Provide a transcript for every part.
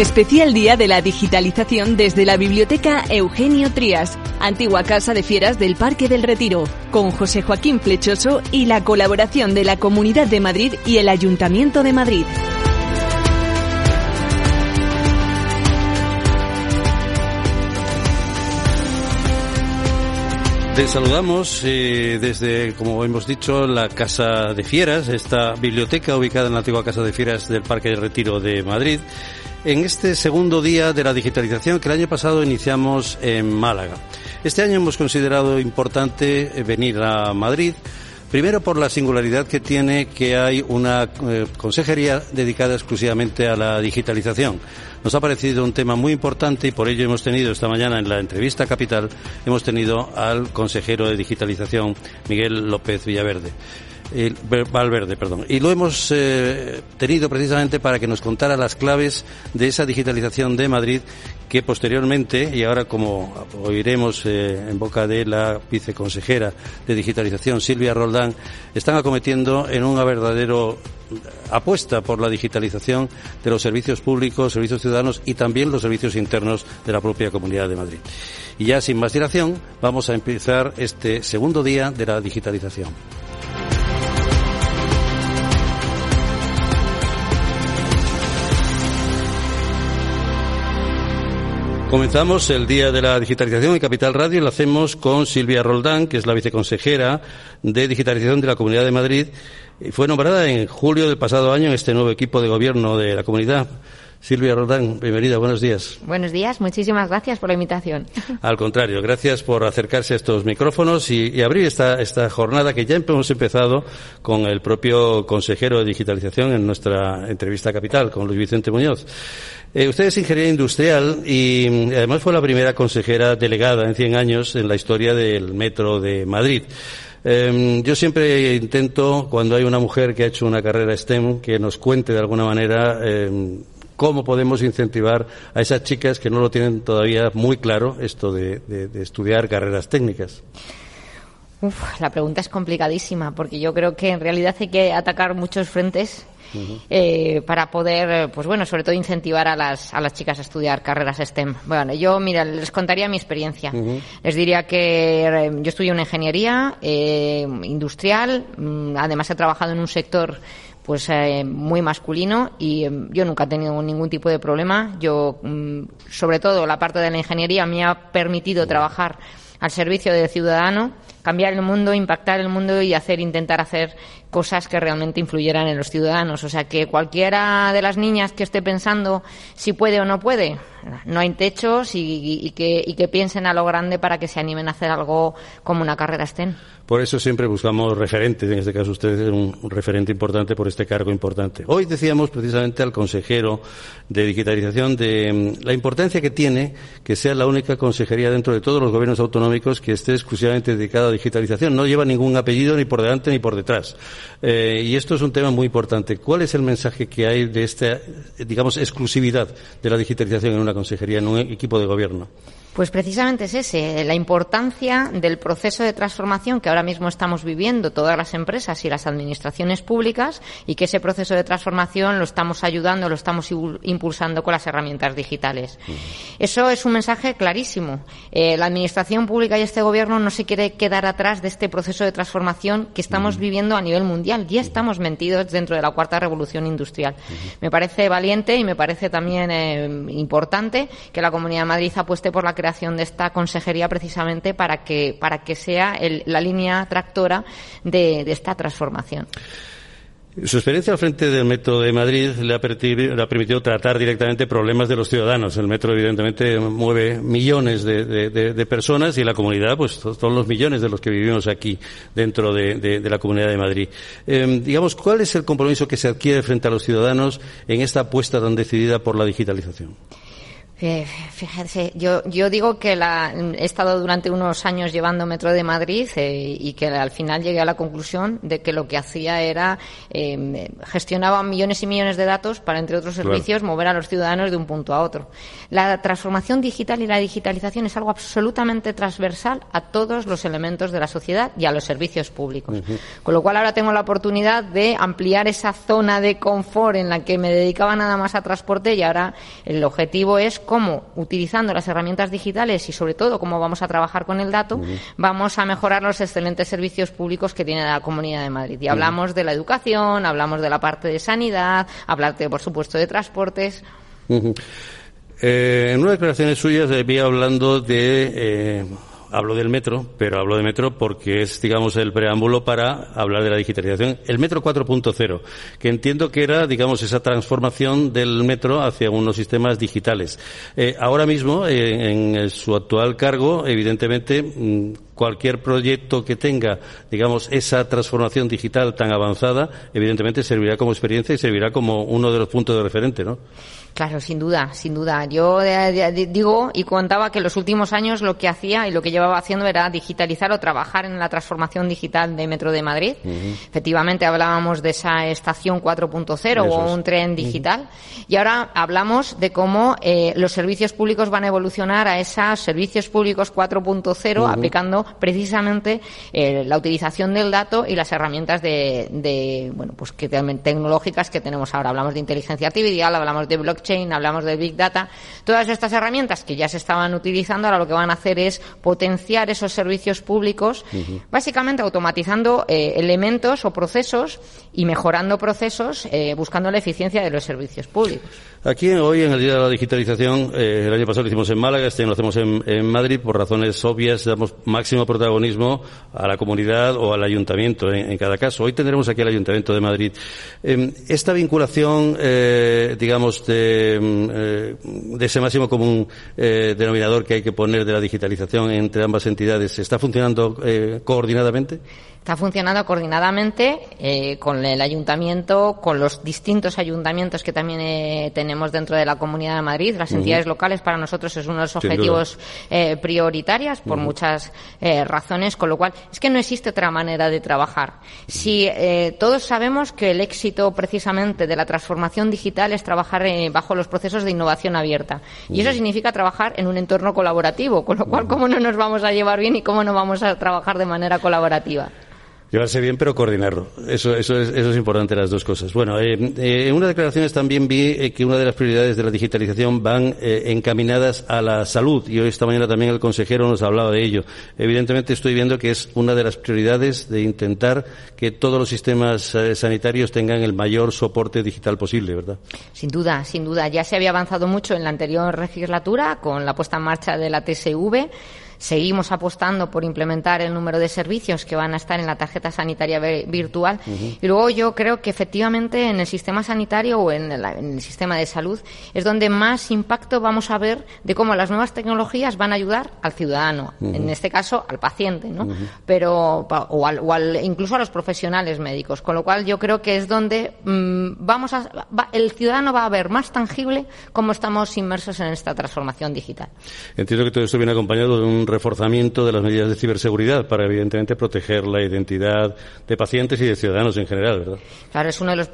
Especial Día de la Digitalización desde la Biblioteca Eugenio Trías, antigua Casa de Fieras del Parque del Retiro, con José Joaquín Flechoso y la colaboración de la Comunidad de Madrid y el Ayuntamiento de Madrid. Te saludamos eh, desde, como hemos dicho, la Casa de Fieras, esta biblioteca ubicada en la antigua Casa de Fieras del Parque del Retiro de Madrid en este segundo día de la digitalización que el año pasado iniciamos en Málaga. Este año hemos considerado importante eh, venir a Madrid, primero por la singularidad que tiene que hay una eh, consejería dedicada exclusivamente a la digitalización. Nos ha parecido un tema muy importante y por ello hemos tenido esta mañana en la entrevista capital, hemos tenido al consejero de digitalización, Miguel López Villaverde. Valverde, perdón. Y lo hemos eh, tenido precisamente para que nos contara las claves de esa digitalización de Madrid que posteriormente, y ahora como oiremos eh, en boca de la viceconsejera de digitalización, Silvia Roldán, están acometiendo en una verdadero apuesta por la digitalización de los servicios públicos, servicios ciudadanos y también los servicios internos de la propia Comunidad de Madrid. Y ya sin más dilación, vamos a empezar este segundo día de la digitalización. Comenzamos el Día de la Digitalización en Capital Radio y lo hacemos con Silvia Roldán, que es la viceconsejera de Digitalización de la Comunidad de Madrid. Y fue nombrada en julio del pasado año en este nuevo equipo de gobierno de la comunidad. Silvia Roldán, bienvenida, buenos días. Buenos días, muchísimas gracias por la invitación. Al contrario, gracias por acercarse a estos micrófonos y, abrir esta, esta jornada que ya hemos empezado con el propio consejero de digitalización en nuestra entrevista capital, con Luis Vicente Muñoz. Eh, usted es ingeniera industrial y mm, además fue la primera consejera delegada en 100 años en la historia del Metro de Madrid. Em, yo siempre intento, cuando hay una mujer que ha hecho una carrera STEM, que nos cuente de alguna manera em, cómo podemos incentivar a esas chicas que no lo tienen todavía muy claro esto de, estudiar carreras técnicas. la pregunta es complicadísima porque yo creo que en realidad hay que atacar muchos frentes eh, para poder, pues bueno, sobre todo incentivar a las, a las chicas a estudiar carreras STEM. Bueno, yo, mira, les contaría mi experiencia. Les diría que eh, yo estudié una ingeniería eh, industrial, mm, además he trabajado en un sector pues muy masculino y yo nunca he tenido ningún tipo de problema. Yo, mm, sobre todo, la parte de la ingeniería me ha permitido trabajar al servicio del ciudadano, cambiar el mundo, impactar el mundo y hacer, intentar hacer cosas que realmente influyeran en los ciudadanos. O sea, que cualquiera de las niñas que esté pensando si puede o no puede, no hay techos y, que, y que piensen a lo grande para que se animen a hacer algo como una carrera STEM. Por eso siempre buscamos referentes, en este caso usted es un, referente importante por este cargo importante. Hoy decíamos precisamente al consejero de digitalización de mm, la importancia que tiene que sea la única consejería dentro de todos los gobiernos autonómicos que esté exclusivamente dedicada a digitalización. No lleva ningún apellido ni por delante ni por detrás. Eh, y esto es un tema muy importante. ¿Cuál es el mensaje que hay de esta, digamos, exclusividad de la digitalización en una consejería, en un equipo de gobierno? Pues precisamente es ese, la importancia del proceso de transformación que ahora mismo estamos viviendo todas las empresas y las administraciones públicas y que ese proceso de transformación lo estamos ayudando, lo estamos impulsando con las herramientas digitales. Eso es un mensaje clarísimo. Eh, la administración pública y este gobierno no se quiere quedar atrás de este proceso de transformación que estamos viviendo a nivel mundial. Ya estamos metidos dentro de la cuarta revolución industrial. Me parece valiente y me parece también eh, importante que la Comunidad de Madrid apueste por la creación de esta consejería precisamente para que, para que sea la línea tractora de, esta transformación. Su experiencia al frente del Metro de Madrid le ha, permitido, tratar directamente problemas de los ciudadanos. El Metro, evidentemente, mueve millones de, personas y la comunidad, pues, son los millones de los que vivimos aquí dentro de, la Comunidad de Madrid. Em, digamos, ¿cuál es el compromiso que se adquiere frente a los ciudadanos en esta apuesta tan decidida por la digitalización? Eh, fíjense, yo, yo digo que la, he estado durante unos años llevando Metro de Madrid eh, y que al final llegué a la conclusión de que lo que hacía era eh, gestionaba millones y millones de datos para, entre otros servicios, mover a los ciudadanos de un punto a otro. La transformación digital y la digitalización es algo absolutamente transversal a todos los elementos de la sociedad y a los servicios públicos. Con lo cual ahora tengo la oportunidad de ampliar esa zona de confort en la que me dedicaba nada más a transporte y ahora el objetivo es cómo, utilizando las herramientas digitales y sobre todo cómo vamos a trabajar con el dato, vamos a mejorar los excelentes servicios públicos que tiene la Comunidad de Madrid. Y hablamos de la educación, hablamos de la parte de sanidad, hablarte, por supuesto, de transportes. Eh, en una declaraciones suyas vi hablando de eh, hablo del metro, pero hablo de metro porque es, digamos, el preámbulo para hablar de la digitalización. El metro 4.0, que entiendo que era, digamos, esa transformación del metro hacia unos sistemas digitales. Eh, ahora mismo, eh, en su actual cargo, evidentemente, mm, cualquier proyecto que tenga, digamos, esa transformación digital tan avanzada, evidentemente servirá como experiencia y servirá como uno de los puntos de referente, ¿no? Claro, sin duda, sin duda. Yo eh, digo y contaba que en los últimos años lo que hacía y lo que llevaba haciendo era digitalizar o trabajar en la transformación digital de Metro de Madrid. Efectivamente hablábamos de esa estación 4.0 o un tren digital. Y ahora hablamos de cómo eh, los servicios públicos van a evolucionar a esos servicios públicos 4.0 aplicando precisamente eh, la utilización del dato y las herramientas de, bueno, pues que tecnológicas que tenemos ahora. Hablamos de inteligencia artificial, hablamos de blockchain, hablamos de big data. Todas estas herramientas que ya se estaban utilizando ahora lo que van a hacer es potenciar esos servicios públicos, básicamente automatizando eh, elementos o procesos y mejorando procesos, eh, buscando la eficiencia de los servicios públicos. Aquí hoy, en el Día de la Digitalización, el año pasado lo hicimos en Málaga, este año lo hacemos en, Madrid, por razones obvias, damos máximo protagonismo a la comunidad o al ayuntamiento en, cada caso. Hoy tendremos aquí el Ayuntamiento de Madrid. Em, esta vinculación, eh, digamos, em, eh, de, ese máximo común eh, denominador que hay que poner de la digitalización entre ambas entidades, ¿está funcionando coordinadamente? Está funcionando coordinadamente eh, con el ayuntamiento, con los distintos ayuntamientos que también eh, tenemos dentro de la Comunidad de Madrid. Las entidades locales para nosotros es uno de los objetivos eh, prioritarios por muchas eh, razones, con lo cual es que no existe otra manera de trabajar. Si eh, todos sabemos que el éxito precisamente de la transformación digital es trabajar bajo los procesos de innovación abierta. Y eso significa trabajar en un entorno colaborativo, con lo cual, ¿cómo no nos vamos a llevar bien y cómo no vamos a trabajar de manera colaborativa? Llevarse bien, pero coordinarlo. Eso, eso, es, eso es importante, las dos cosas. Bueno, eh, eh, en unas declaraciones también vi eh, que una de las prioridades de la digitalización van encaminadas a la salud. Y hoy esta mañana también el consejero nos hablaba de ello. Evidentemente estoy viendo que es una de las prioridades de intentar que todos los sistemas sanitarios tengan el mayor soporte digital posible, ¿verdad? Sin duda, sin duda. Ya se había avanzado mucho en la anterior legislatura con la puesta en marcha de la TSV Seguimos apostando por implementar el número de servicios que van a estar en la tarjeta sanitaria virtual. Y luego yo creo que efectivamente en el sistema sanitario o en, el sistema de salud es donde más impacto vamos a ver de cómo las nuevas tecnologías van a ayudar al ciudadano, en este caso al paciente, ¿no? Pero, o, al, incluso a los profesionales médicos. Con lo cual yo creo que es donde mm, vamos a, el ciudadano va a ver más tangible cómo estamos inmersos en esta transformación digital. Entiendo que todo esto viene acompañado de un reforzamiento de las medidas de ciberseguridad para, evidentemente, proteger la identidad de pacientes y de ciudadanos en general, ¿verdad? Claro, es uno de los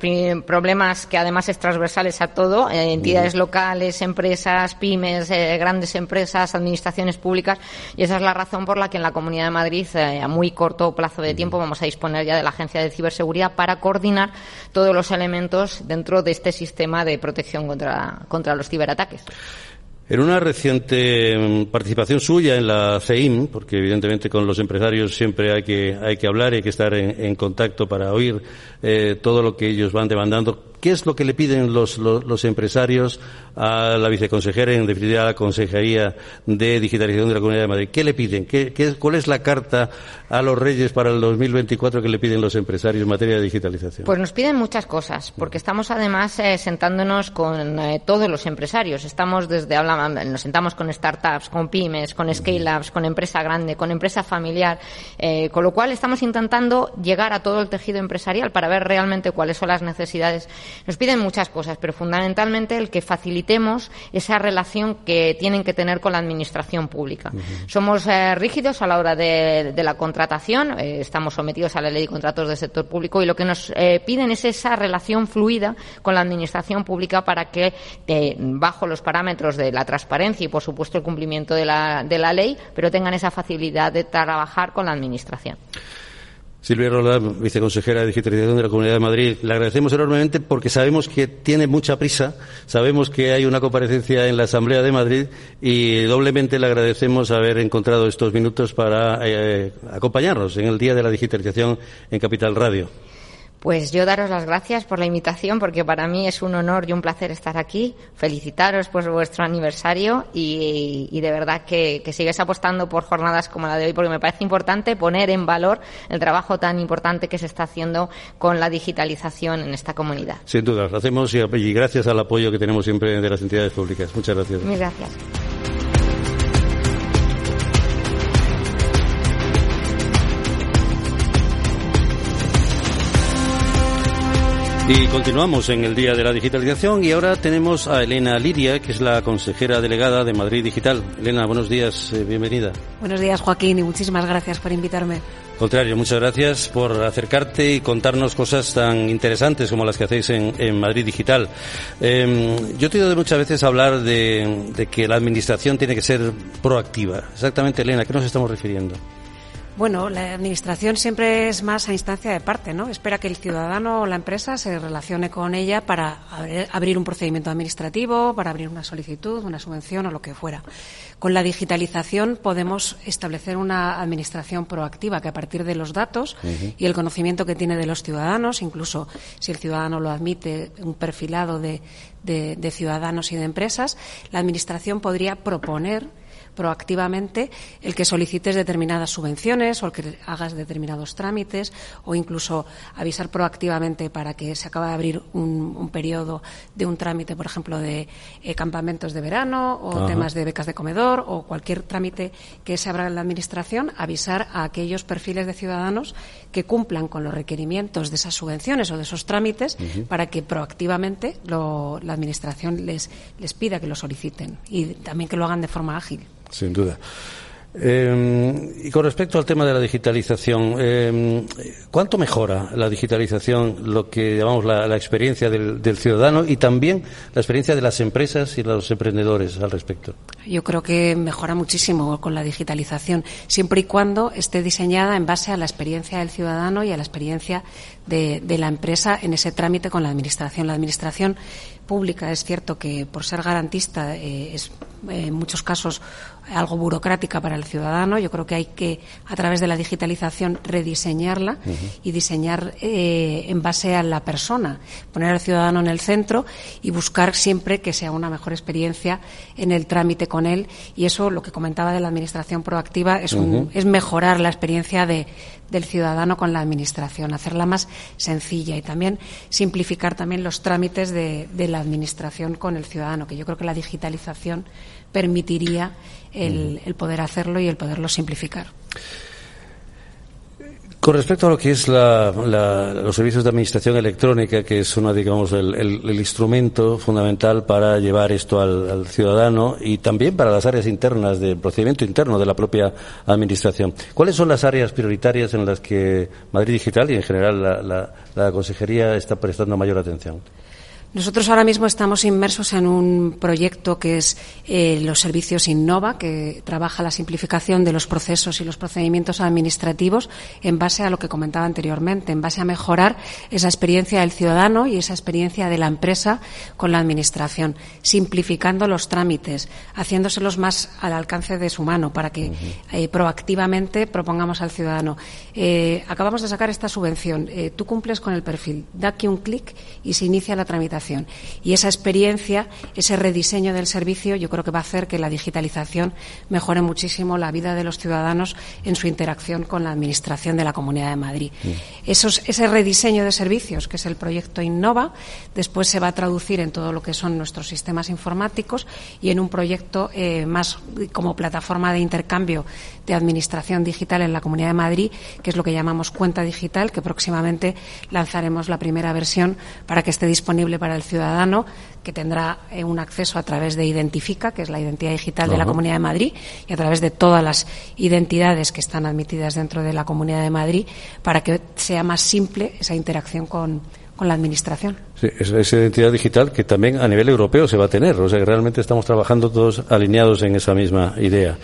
problemas que además es transversales a todo, eh, entidades locales, empresas, pymes, eh, grandes empresas, administraciones públicas, y esa es la razón por la que en la Comunidad de Madrid, eh, a muy corto plazo de tiempo, vamos a disponer ya de la Agencia de Ciberseguridad para coordinar todos los elementos dentro de este sistema de protección contra, contra los ciberataques. En una reciente mm, participación suya en la CEIM, porque evidentemente con los empresarios siempre hay que, hay que hablar y hay que estar en, contacto para oír eh, todo lo que ellos van demandando, ¿Qué es lo que le piden los, los, empresarios a la viceconsejera, en definitiva a la Consejería de Digitalización de la Comunidad de Madrid? ¿Qué le piden? ¿Qué, cuál es la carta a los Reyes para el 2024 que le piden los empresarios en materia de digitalización? Pues nos piden muchas cosas, porque estamos además eh, sentándonos con eh, todos los empresarios. Estamos desde, nos sentamos con startups, con pymes, con scale-ups, con empresa grande, con empresa familiar, eh, con lo cual estamos intentando llegar a todo el tejido empresarial para ver realmente cuáles son las necesidades Nos piden muchas cosas, pero fundamentalmente el que facilitemos esa relación que tienen que tener con la administración pública. Somos eh, rígidos a la hora de, la contratación, eh, estamos sometidos a la ley de contratos del sector público y lo que nos eh, piden es esa relación fluida con la administración pública para que, bajo los parámetros de la transparencia y, por supuesto, el cumplimiento de la, de la ley, pero tengan esa facilidad de trabajar con la administración. Silvia Rola, viceconsejera de Digitalización de la Comunidad de Madrid, le agradecemos enormemente porque sabemos que tiene mucha prisa, sabemos que hay una comparecencia en la Asamblea de Madrid y doblemente le agradecemos haber encontrado estos minutos para eh, acompañarnos en el Día de la Digitalización en Capital Radio. Pues yo daros las gracias por la invitación, porque para mí es un honor y un placer estar aquí. Felicitaros por vuestro aniversario y, de verdad que, que sigues apostando por jornadas como la de hoy, porque me parece importante poner en valor el trabajo tan importante que se está haciendo con la digitalización en esta comunidad. Sin duda, lo hacemos y, y gracias al apoyo que tenemos siempre de las entidades públicas. Muchas gracias. Muchas gracias. Y continuamos en el Día de la Digitalización y ahora tenemos a Elena Liria, que es la consejera delegada de Madrid Digital. Elena, buenos días, eh, bienvenida. Buenos días, Joaquín, y muchísimas gracias por invitarme. Contrario, muchas gracias por acercarte y contarnos cosas tan interesantes como las que hacéis en, Madrid Digital. Em, yo te he oído muchas veces hablar de, de que la administración tiene que ser proactiva. Exactamente, Elena, ¿a qué nos estamos refiriendo? Bueno, la administración siempre es más a instancia de parte, ¿no? Espera que el ciudadano o la empresa se relacione con ella para abrir un procedimiento administrativo, para abrir una solicitud, una subvención o lo que fuera. Con la digitalización podemos establecer una administración proactiva que a partir de los datos y el conocimiento que tiene de los ciudadanos, incluso si el ciudadano lo admite, un perfilado de ciudadanos y de empresas, la administración podría proponer proactivamente el que solicites determinadas subvenciones o el que hagas determinados trámites o incluso avisar proactivamente para que se acabe de abrir un, periodo de un trámite, por ejemplo, de eh, campamentos de verano o temas de becas de comedor o cualquier trámite que se abra en la Administración, avisar a aquellos perfiles de ciudadanos que cumplan con los requerimientos de esas subvenciones o de esos trámites para que proactivamente la Administración les, les pida que lo soliciten y también que lo hagan de forma ágil sin duda. Eh, y con respecto al tema de la digitalización, eh, ¿cuánto mejora la digitalización lo que llamamos la, experiencia del, ciudadano y también la experiencia de las empresas y los emprendedores al respecto? Yo creo que mejora muchísimo con la digitalización, siempre y cuando esté diseñada en base a la experiencia del ciudadano y a la experiencia de, la empresa en ese trámite con la Administración. La Administración pública es cierto que, por ser garantista, eh, es en muchos casos algo burocrática para el ciudadano. Yo creo que hay que, a través de la digitalización, rediseñarla y diseñar eh, en base a la persona, poner al ciudadano en el centro y buscar siempre que sea una mejor experiencia en el trámite con él. Y eso, lo que comentaba de la administración proactiva, es, es mejorar la experiencia de, del ciudadano con la administración, hacerla más sencilla y también simplificar también los trámites de, de la administración con el ciudadano, que yo creo que la digitalización permitiría el, poder hacerlo y el poderlo simplificar. Con respecto a lo que es los servicios de administración electrónica, que es uno, digamos, el, instrumento fundamental para llevar esto al, ciudadano y también para las áreas internas del procedimiento interno de la propia administración. ¿Cuáles son las áreas prioritarias en las que Madrid Digital y en general la Consejería está prestando mayor atención? Nosotros ahora mismo estamos inmersos en un proyecto que es eh, los servicios Innova, que trabaja la simplificación de los procesos y los procedimientos administrativos en base a lo que comentaba anteriormente, en base a mejorar esa experiencia del ciudadano y esa experiencia de la empresa con la administración, simplificando los trámites, haciéndoselos más al alcance de su mano para que eh, proactivamente propongamos al ciudadano. Eh, acabamos de sacar esta subvención. tú cumples con el perfil. Da aquí un clic y se inicia la tramitación Y esa experiencia, ese rediseño del servicio, yo creo que va a hacer que la digitalización mejore muchísimo la vida de los ciudadanos en su interacción con la Administración de la Comunidad de Madrid. Mm. ese rediseño de servicios, que es el proyecto Innova, después se va a traducir en todo lo que son nuestros sistemas informáticos y en un proyecto eh, más como plataforma de intercambio de administración digital en la Comunidad de Madrid, que es lo que llamamos cuenta digital, que próximamente lanzaremos la primera versión para que esté disponible para el ciudadano, que tendrá eh, un acceso a través de Identifica, que es la identidad digital de la Comunidad de Madrid, y a través de todas las identidades que están admitidas dentro de la Comunidad de Madrid, para que sea más simple esa interacción con, con la Administración. Sí, esa identidad digital que también a nivel europeo se va a tener. O sea, que realmente estamos trabajando todos alineados en esa misma idea.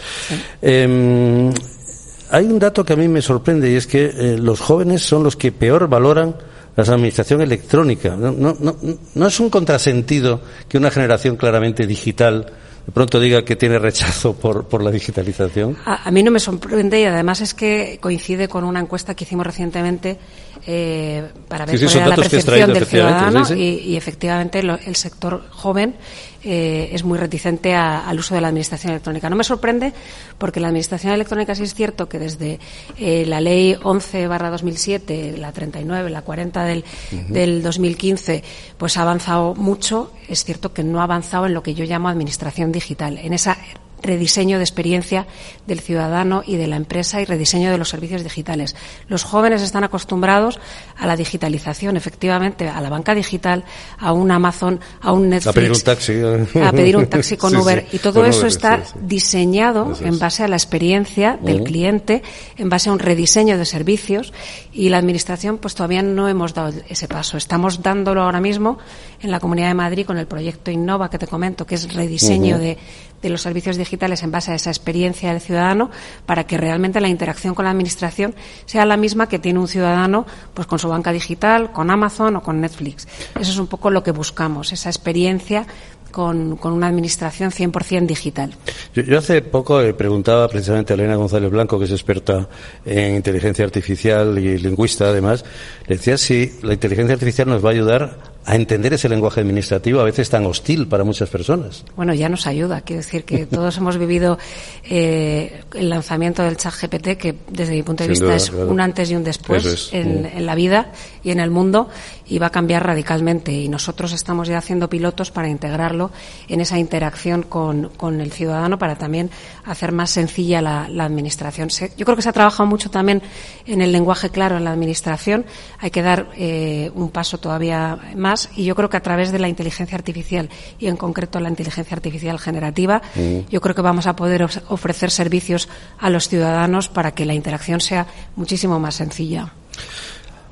Em, hay un dato que a mí me sorprende y es que eh, los jóvenes son los que peor valoran la administración electrónica. No, no, no, no es un contrasentido que una generación claramente digital de pronto diga que tiene rechazo por, por la digitalización? A, mí no me sorprende y además es que coincide con una encuesta que hicimos recientemente eh, para ver cuál era la percepción del ciudadano y, efectivamente el sector joven eh, es muy reticente al uso de la administración electrónica. No me sorprende porque la administración electrónica sí es cierto que desde eh, la ley 11 barra 2007, la 39, la 40 del, del 2015, pues ha avanzado mucho. Es cierto que no ha avanzado en lo que yo llamo administración digital, en esa rediseño de experiencia del ciudadano y de la empresa y rediseño de los servicios digitales. Los jóvenes están acostumbrados a la digitalización, efectivamente, a la banca digital, a un Amazon, a un Netflix. A pedir un taxi. A pedir un taxi con Uber. Y todo eso está diseñado en base a la experiencia del cliente, en base a un rediseño de servicios y la Administración pues todavía no hemos dado ese paso. Estamos dándolo ahora mismo en la Comunidad de Madrid con el proyecto Innova que te comento, que es rediseño de de los servicios digitales en base a esa experiencia del ciudadano para que realmente la interacción con la administración sea la misma que tiene un ciudadano pues con su banca digital, con Amazon o con Netflix. Eso es un poco lo que buscamos, esa experiencia con, una administración 100% digital. Yo, hace poco le preguntaba precisamente a Elena González Blanco, que es experta en inteligencia artificial y lingüista además, le decía si la inteligencia artificial nos va a ayudar a entender ese lenguaje administrativo a veces tan hostil para muchas personas. Bueno, ya nos ayuda. Quiero decir que todos hemos vivido eh, el lanzamiento del chat GPT, que desde mi punto de vista es un antes y un después en, en, la vida y en el mundo y va a cambiar radicalmente. Y nosotros estamos ya haciendo pilotos para integrarlo en esa interacción con, con el ciudadano para también hacer más sencilla la, la administración. yo creo que se ha trabajado mucho también en el lenguaje claro en la administración. Hay que dar eh, un paso todavía más y yo creo que a través de la inteligencia artificial y en concreto la inteligencia artificial generativa, mm. yo creo que vamos a poder ofrecer servicios a los ciudadanos para que la interacción sea muchísimo más sencilla.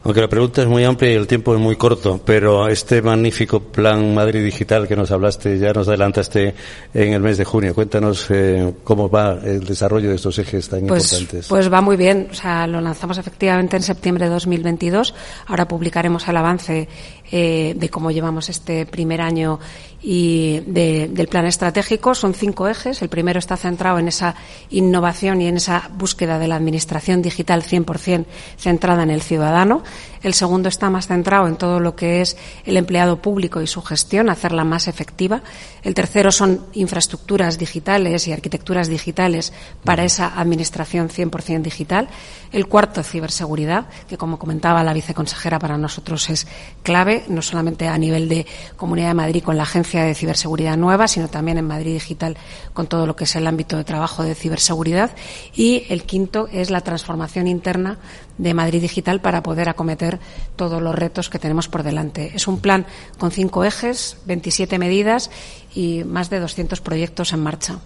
Aunque la pregunta es muy amplia y el tiempo es muy corto, pero este magnífico plan Madrid Digital que nos hablaste, ya nos adelantaste en el mes de junio. Cuéntanos eh, cómo va el desarrollo de estos ejes tan pues, importantes. Pues va muy bien. O sea, lo lanzamos efectivamente en septiembre de 2022. Ahora publicaremos el avance eh, de cómo llevamos este primer año y del plan estratégico. Son cinco ejes. El primero está centrado en esa innovación y en esa búsqueda de la administración digital 100% centrada en el ciudadano. El segundo está más centrado en todo lo que es el empleado público y su gestión, hacerla más efectiva. El tercero son infraestructuras digitales y arquitecturas digitales para esa administración 100% digital. El cuarto, ciberseguridad, que como comentaba la viceconsejera para nosotros es clave, no solamente a nivel de Comunidad de Madrid con la Agencia de Ciberseguridad Nueva, sino también en Madrid Digital con todo lo que es el ámbito de trabajo de ciberseguridad. Y el quinto es la transformación interna de Madrid Digital para poder acometer todos los retos que tenemos por delante. Es un plan con cinco ejes, 27 medidas y más de 200 proyectos en marcha.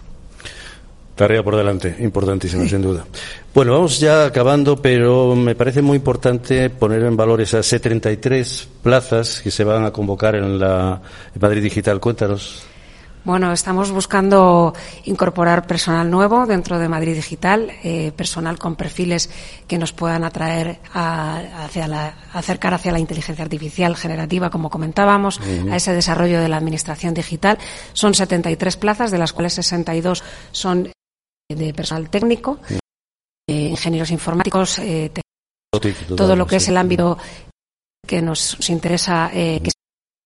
Tarea por delante, importantísima, sin duda. Bueno, vamos ya acabando, pero me parece muy importante poner en valor esas 73 plazas que se van a convocar en la Madrid Digital. Cuéntanos. Bueno, estamos buscando incorporar personal nuevo dentro de Madrid Digital, eh, personal con perfiles que nos puedan atraer a, hacia la, acercar hacia la inteligencia artificial generativa, como comentábamos, a ese desarrollo de la administración digital. Son 73 plazas, de las cuales 62 son de personal técnico, eh, ingenieros informáticos, eh, todo lo que es el ámbito que nos interesa que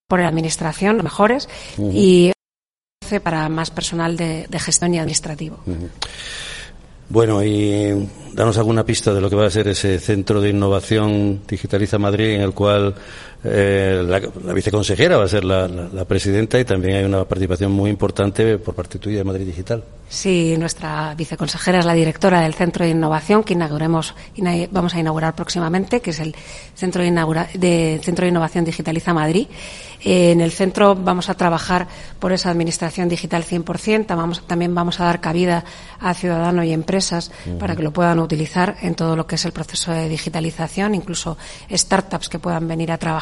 por la administración mejores y para más personal de, gestión y administrativo. Bueno, y danos alguna pista de lo que va a ser ese centro de innovación Digitaliza Madrid, en el cual eh, la, viceconsejera va a ser la, presidenta y también hay una participación muy importante por parte tuya de Madrid Digital. Sí, nuestra viceconsejera es la directora del Centro de Innovación que inauguremos, vamos a inaugurar próximamente, que es el Centro de, Centro de Innovación Digitaliza Madrid. Eh, en el centro vamos a trabajar por esa administración digital 100%. Vamos, también vamos a dar cabida a ciudadanos y empresas para que lo puedan utilizar en todo lo que es el proceso de digitalización, incluso startups que puedan venir a trabajar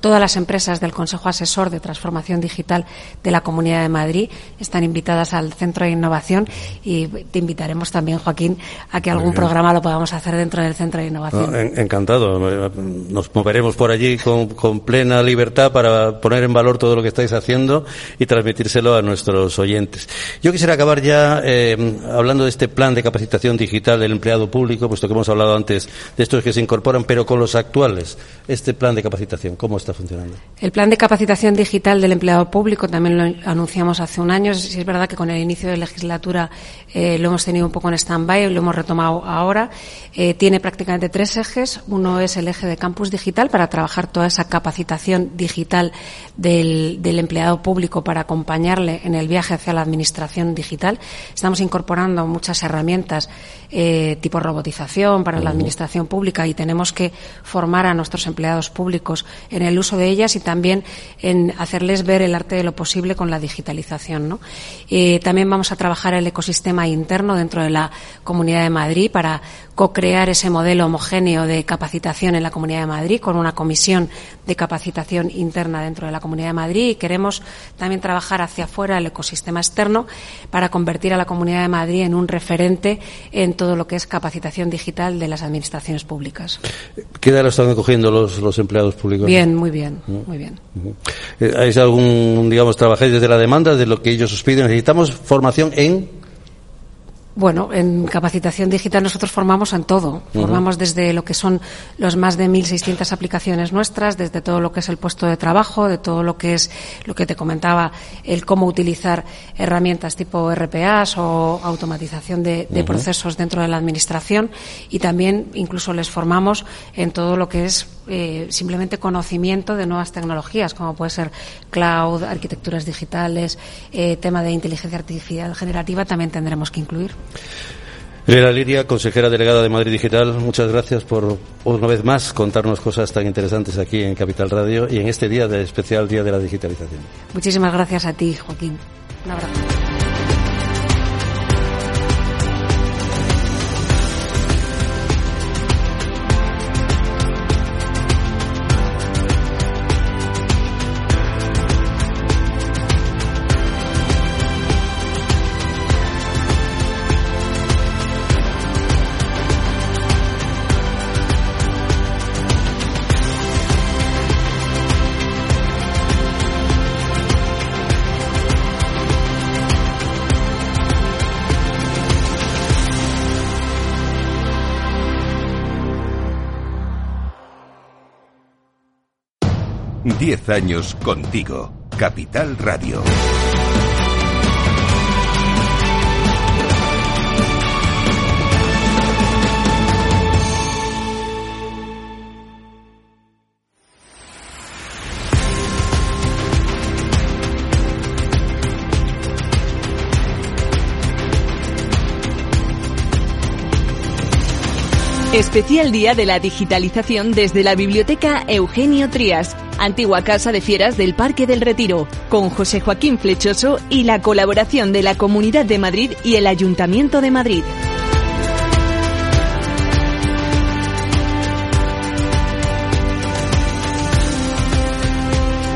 Todas las empresas del Consejo Asesor de Transformación Digital de la Comunidad de Madrid están invitadas al Centro de Innovación y te invitaremos también, Joaquín, a que algún programa lo podamos hacer dentro del Centro de Innovación. encantado. Nos moveremos por allí con, plena libertad para poner en valor todo lo que estáis haciendo y transmitírselo a nuestros oyentes. Yo quisiera acabar ya eh, hablando de este plan de capacitación digital del empleado público, puesto que hemos hablado antes de estos que se incorporan, pero con los actuales. Este plan de capacitación ¿Cómo está funcionando? El plan de capacitación digital del empleado público también lo anunciamos hace un año. Es verdad que con el inicio de legislatura eh, lo hemos tenido un poco en stand-by, lo hemos retomado ahora. Eh, tiene prácticamente tres ejes. Uno es el eje de campus digital para trabajar toda esa capacitación digital del, empleado público para acompañarle en el viaje hacia la administración digital. Estamos incorporando muchas herramientas eh, tipo robotización para la administración pública y tenemos que formar a nuestros empleados públicos en el uso de ellas y también en hacerles ver el arte de lo posible con la digitalización. Eh, también vamos a trabajar el ecosistema interno dentro de la Comunidad de Madrid para co-crear ese modelo homogéneo de capacitación en la Comunidad de Madrid con una comisión de capacitación interna dentro de la Comunidad de Madrid y queremos también trabajar hacia afuera el ecosistema externo para convertir a la Comunidad de Madrid en un referente en todo lo que es capacitación digital de las administraciones públicas. ¿Qué edad lo están cogiendo los, los empleados públicos? Bien, muy bien, muy bien. ¿Hay algún, digamos, trabajáis desde la demanda, de lo que ellos os piden? Necesitamos formación en bueno, en capacitación digital nosotros formamos en todo. Formamos desde lo que son los más de 1.600 aplicaciones nuestras, desde todo lo que es el puesto de trabajo, de todo lo que es lo que te comentaba, el cómo utilizar herramientas tipo RPAs o automatización de, procesos dentro de la administración. Y también incluso les formamos en todo lo que es eh, simplemente conocimiento de nuevas tecnologías, como puede ser cloud, arquitecturas digitales, eh, tema de inteligencia artificial generativa, también tendremos que incluir. Elena Liria, consejera delegada de Madrid Digital, muchas gracias por una vez más contarnos cosas tan interesantes aquí en Capital Radio y en este día de especial Día de la Digitalización. Muchísimas gracias a ti, Joaquín. Un abrazo. Diez años contigo. Capital Radio. Especial Día de la Digitalización desde la Biblioteca Eugenio Trías, antigua casa de fieras del Parque del Retiro, con José Joaquín Flechoso y la colaboración de la Comunidad de Madrid y el Ayuntamiento de Madrid.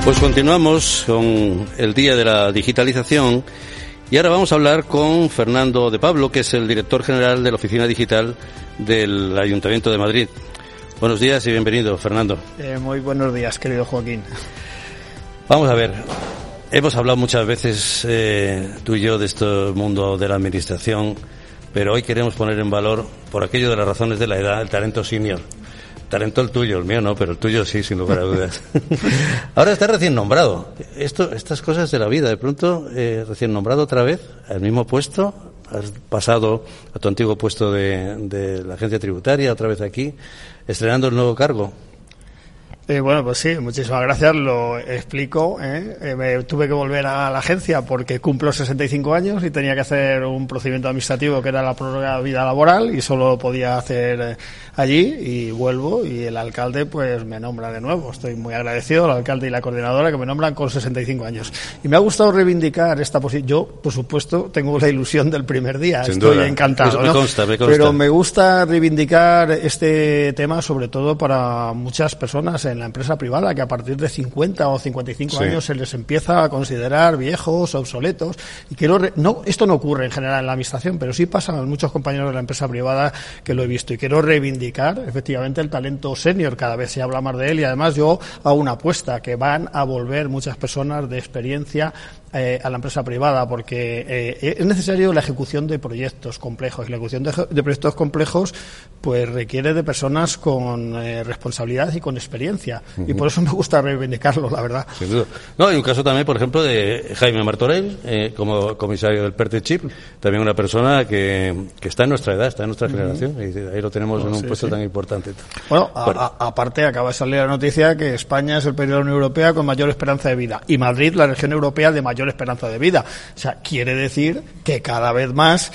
Pues continuamos con el Día de la Digitalización y ahora vamos a hablar con Fernando de Pablo, que es el director general de la Oficina Digital del Ayuntamiento de Madrid. Buenos días y bienvenido, Fernando. Eh, muy buenos días, querido Joaquín. Vamos a ver, hemos hablado muchas veces eh, tú y yo de este mundo de la administración, pero hoy queremos poner en valor, por aquello de las razones de la edad, el talento senior. talento el tuyo, el mío no, pero el tuyo sí, sin lugar a dudas. Ahora está recién nombrado. Esto, estas cosas de la vida, de pronto, eh, recién nombrado otra vez, al mismo puesto, has pasado a tu antiguo puesto de, de la agencia tributaria, otra vez aquí, estrenando el nuevo cargo. Eh, bueno, pues sí, muchísimas gracias. Lo explico. ¿eh? Eh, me tuve que volver a la agencia porque cumplo 65 años y tenía que hacer un procedimiento administrativo que era la prórroga de vida laboral y solo podía hacer eh, allí y vuelvo y el alcalde pues me nombra de nuevo. Estoy muy agradecido al alcalde y la coordinadora que me nombran con 65 años. Y me ha gustado reivindicar esta posición. Yo, por supuesto, tengo la ilusión del primer día. Sin Estoy duda. encantado. Me ¿no? consta, me consta. Pero me gusta reivindicar este tema sobre todo para muchas personas en la empresa privada que a partir de 50 o 55 Sí. años se les empieza a considerar viejos, obsoletos. Y quiero re- no, esto no ocurre en general en la administración, pero sí pasa a muchos compañeros de la empresa privada que lo he visto. Y quiero reivindicar efectivamente el talento senior. Cada vez se habla más de él y además yo hago una apuesta que van a volver muchas personas de experiencia eh, a la empresa privada porque eh, es necesario la ejecución de proyectos complejos. Y la ejecución de, de proyectos complejos pues requiere de personas con eh, responsabilidad y con experiencia. Y por eso me gusta reivindicarlo, la verdad. Sin duda. No, hay un caso también, por ejemplo, de Jaime Martorell, eh, como comisario del PERTE Chip, también una persona que, que está en nuestra edad, está en nuestra generación, y ahí lo tenemos en un sí, puesto sí. tan importante. Bueno, Bueno. aparte acaba de salir la noticia que España es el país de la Unión Europea con mayor esperanza de vida y Madrid la región europea de mayor esperanza de vida. O sea, quiere decir que cada vez más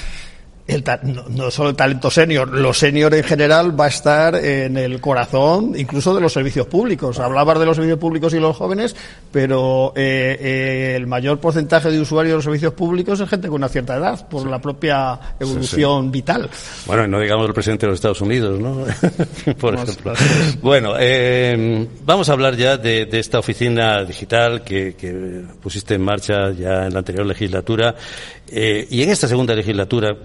el ta- no, no solo el talento senior, lo senior en general va a estar en el corazón incluso de los servicios públicos. Hablabas de los servicios públicos y los jóvenes, pero eh, eh, el mayor porcentaje de usuarios de los servicios públicos es gente con una cierta edad por la propia evolución vital. Bueno, y no digamos el presidente de los Estados Unidos, ¿no? Por Vamos, ejemplo. Bueno, eh, vamos a hablar ya de, de esta oficina digital que, que pusiste en marcha ya en la anterior legislatura. Eh, y en esta segunda legislatura,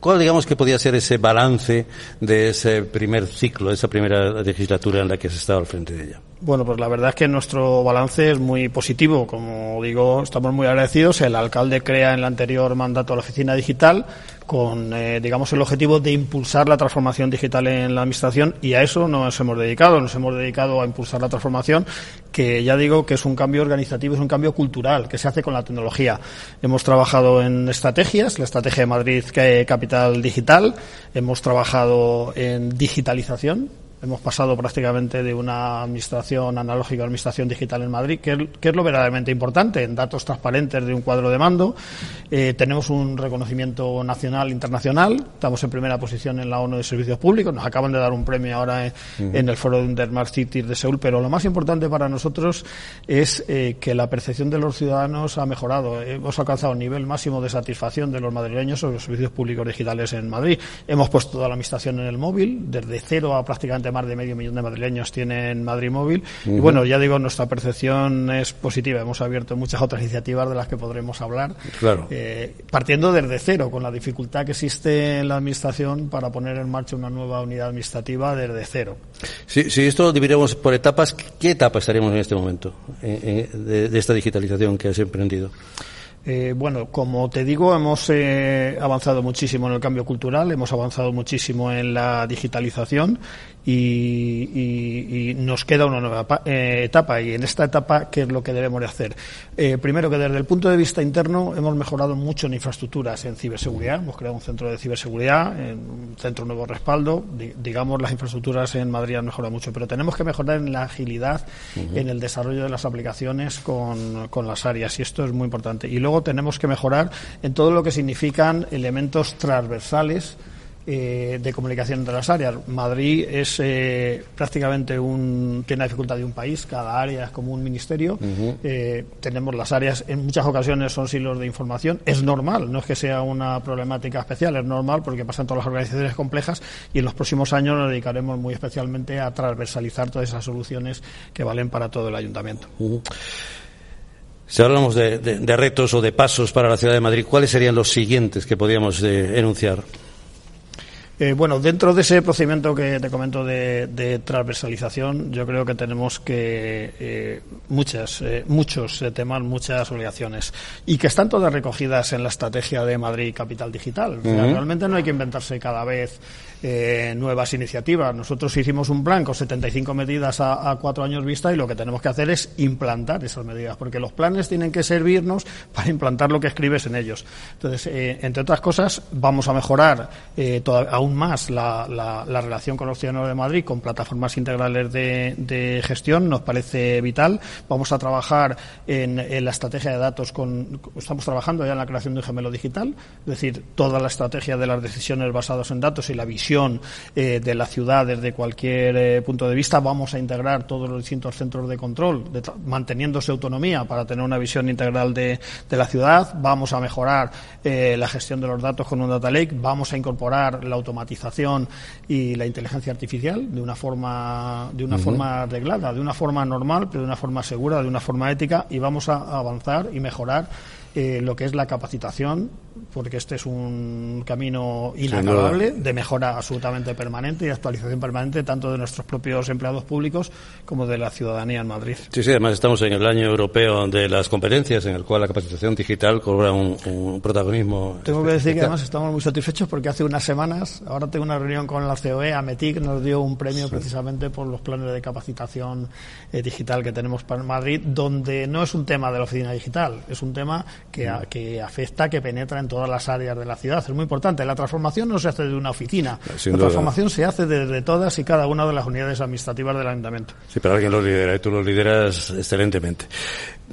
¿cuál digamos que podía ser ese balance de ese primer ciclo, de esa primera legislatura en la que has estado al frente de ella? Bueno, pues la verdad es que nuestro balance es muy positivo. Como digo, estamos muy agradecidos. El alcalde crea en el anterior mandato la oficina digital con, eh, digamos, el objetivo de impulsar la transformación digital en la administración y a eso nos hemos dedicado. Nos hemos dedicado a impulsar la transformación, que ya digo que es un cambio organizativo, es un cambio cultural que se hace con la tecnología. Hemos trabajado en estrategias, la estrategia de Madrid que Capital Digital. Hemos trabajado en digitalización, Hemos pasado prácticamente de una administración analógica a una administración digital en Madrid, que es, que es lo verdaderamente importante, en datos transparentes de un cuadro de mando. Eh, tenemos un reconocimiento nacional e internacional. Estamos en primera posición en la ONU de Servicios Públicos. Nos acaban de dar un premio ahora en, en el foro de Smart Cities de Seúl. Pero lo más importante para nosotros es eh, que la percepción de los ciudadanos ha mejorado. Hemos alcanzado un nivel máximo de satisfacción de los madrileños sobre los servicios públicos digitales en Madrid. Hemos puesto toda la administración en el móvil, desde cero a prácticamente más de medio millón de madrileños tienen Madrid Móvil. Y bueno, ya digo, nuestra percepción es positiva. Hemos abierto muchas otras iniciativas de las que podremos hablar. Claro. Eh, partiendo desde cero, con la dificultad que existe en la administración para poner en marcha una nueva unidad administrativa desde cero. Si, si esto lo dividiéramos por etapas, ¿qué etapa estaríamos en este momento eh, eh, de, de esta digitalización que has emprendido? Eh, bueno, como te digo, hemos eh, avanzado muchísimo en el cambio cultural, hemos avanzado muchísimo en la digitalización y, y- y nos queda una nueva eh, etapa. Y en esta etapa, ¿qué es lo que debemos de hacer? Eh, primero, que desde el punto de vista interno hemos mejorado mucho en infraestructuras, en ciberseguridad. Hemos creado un centro de ciberseguridad, un centro nuevo respaldo. Di- digamos, las infraestructuras en Madrid han mejorado mucho, pero tenemos que mejorar en la agilidad, en el desarrollo de las aplicaciones con, con las áreas. Y esto es muy importante. Y luego tenemos que mejorar en todo lo que significan elementos transversales eh, de comunicación entre las áreas. Madrid es eh, prácticamente un tiene la dificultad de un país, cada área es como un ministerio. Eh, tenemos las áreas, en muchas ocasiones son silos de información. Es normal, no es que sea una problemática especial, es normal porque pasan todas las organizaciones complejas y en los próximos años nos dedicaremos muy especialmente a transversalizar todas esas soluciones que valen para todo el ayuntamiento. Si hablamos de, de- de retos o de pasos para la ciudad de Madrid, ¿cuáles serían los siguientes que podríamos eh, enunciar? Eh, bueno, dentro de ese procedimiento que te comento de, transversalización, yo creo que tenemos que eh, muchas, eh, muchos temas, muchas obligaciones y que están todas recogidas en la estrategia de Madrid Capital Digital. realmente no hay que inventarse cada vez nuevas iniciativas. Nosotros hicimos un plan con 75 medidas a, cuatro años vista y lo que tenemos que hacer es implantar esas medidas, porque los planes tienen que servirnos para implantar lo que escribes en ellos. Entonces, entre otras cosas, vamos a mejorar aún más la, la, relación con los ciudadanos de Madrid con plataformas integrales de, gestión nos parece vital. Vamos a trabajar en, la estrategia de datos con, estamos trabajando ya en la creación de un gemelo digital, es decir, toda la estrategia de las decisiones basadas en datos y la visión eh, de la ciudad desde cualquier eh, punto de vista. Vamos a integrar todos los distintos centros de control, manteniéndose autonomía para tener una visión integral de, la ciudad. Vamos a mejorar eh, la gestión de los datos con un data lake. Vamos a incorporar la automatización y la inteligencia artificial de una forma de una forma arreglada, de una forma normal, pero de una forma segura, de una forma ética y vamos a avanzar y mejorar eh, lo que es la capacitación, porque este es un camino inacabable de mejora absolutamente permanente y actualización permanente tanto de nuestros propios empleados públicos como de la ciudadanía en Madrid. Sí, sí, además estamos en el año europeo de las competencias en el cual la capacitación digital cobra un, protagonismo. Tengo que decir que además estamos muy satisfechos porque hace unas semanas, ahora tengo una reunión con la COE, AMETIC nos dio un premio precisamente por los planes de capacitación eh, digital que tenemos para Madrid, donde no es un tema de la oficina digital, es un tema que, afecta, que penetra en todas las áreas de la ciudad. Es muy importante. La transformación no se hace de una oficina. la transformación se hace desde todas y cada una de las unidades administrativas del ayuntamiento. Sí, pero alguien lo lidera y tú lo lideras excelentemente.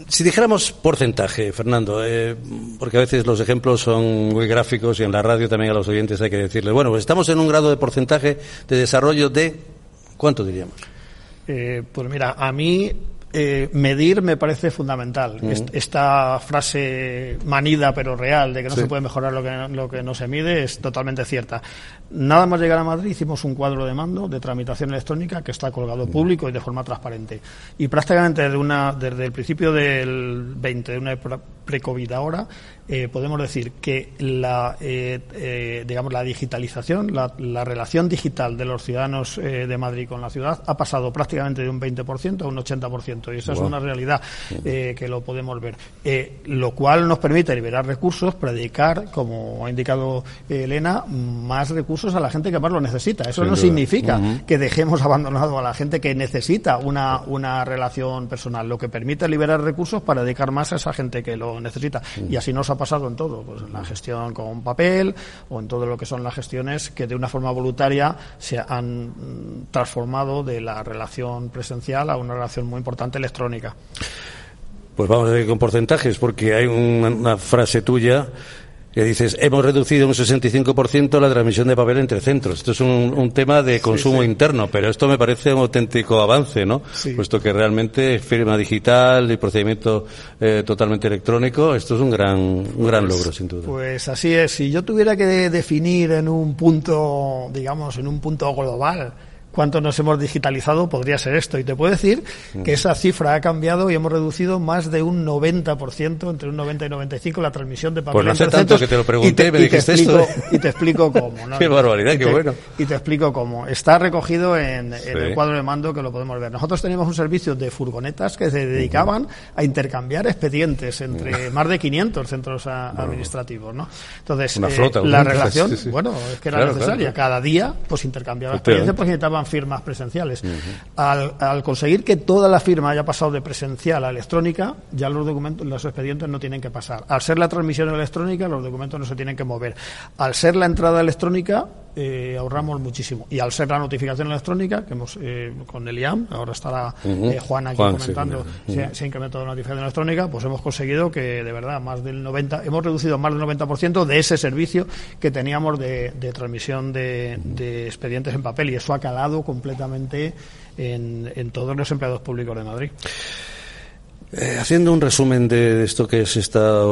Si dijéramos porcentaje, Fernando, eh, porque a veces los ejemplos son muy gráficos y en la radio también a los oyentes hay que decirles, bueno, pues estamos en un grado de porcentaje de desarrollo de, ¿cuánto diríamos? Eh, pues mira, a mí eh, medir me parece fundamental. esta frase manida pero real de que no se puede mejorar lo que, lo que no se mide es totalmente cierta. Nada más llegar a Madrid hicimos un cuadro de mando de tramitación electrónica que está colgado público y de forma transparente. Y prácticamente desde, una, desde el principio del 20, de una pre-COVID ahora, eh, podemos decir que la, eh, eh, digamos, la digitalización, la, relación digital de los ciudadanos de Madrid con la ciudad ha pasado prácticamente de un 20% a un 80%. Y esa es una realidad que lo podemos ver. lo cual nos permite liberar recursos, predicar, como ha indicado Elena, más recursos a la gente que más lo necesita. Eso no significa que dejemos abandonado a la gente que necesita una, una relación personal. Lo que permite liberar recursos para dedicar más a esa gente que lo necesita. Y así nos ha pasado en todo, pues en la gestión con papel o en todo lo que son las gestiones que de una forma voluntaria se han mm, transformado de la relación presencial a una relación muy importante electrónica. Pues vamos a ver con porcentajes, porque hay una frase tuya que dices, hemos reducido un 65% la transmisión de papel entre centros. Esto es un, tema de consumo interno, pero esto me parece un auténtico avance, ¿no? Puesto que realmente firma digital y procedimiento eh, totalmente electrónico, esto es un gran, un gran pues, logro, sin duda. Pues así es. Si yo tuviera que definir en un punto, digamos, en un punto global, cuánto nos hemos digitalizado podría ser esto. Y te puedo decir que esa cifra ha cambiado y hemos reducido más de un 90%, entre un 90 y 95, la transmisión de papel pues no hace tanto que te lo pregunté, y me dijiste esto. Y te explico cómo. qué barbaridad, qué bueno. Y te explico cómo. Está recogido en, el cuadro de mando que lo podemos ver. Nosotros teníamos un servicio de furgonetas que se dedicaban a intercambiar expedientes entre más de 500 centros administrativos, ¿no? Entonces, eh, la relación, bueno, es que era necesaria. Cada día, pues intercambiaba expedientes porque firmas presenciales. al, conseguir que toda la firma haya pasado de presencial a electrónica, ya los documentos, los expedientes no tienen que pasar. Al ser la transmisión electrónica, los documentos no se tienen que mover. Al ser la entrada electrónica, eh, ahorramos muchísimo. Y al ser la notificación electrónica, que hemos eh, con el IAM, ahora estará eh, Juan aquí comentando, se, ha incrementado la notificación electrónica, pues hemos conseguido que de verdad más del 90, hemos reducido más del 90% de ese servicio que teníamos de, transmisión de, expedientes en papel y eso ha calado completamente en, en todos los empleados públicos de Madrid. Eh, haciendo un resumen de esto que se está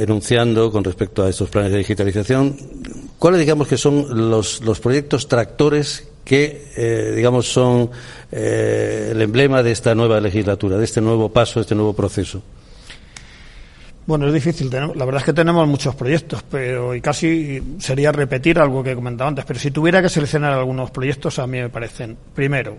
enunciando con respecto a estos planes de digitalización, ¿cuáles digamos que son los, los proyectos tractores que, eh, digamos, son eh, el emblema de esta nueva legislatura, de este nuevo paso, de este nuevo proceso? Bueno, es difícil. La verdad es que tenemos muchos proyectos, pero y casi sería repetir algo que he comentado antes. Pero si tuviera que seleccionar algunos proyectos, a mí me parecen, primero,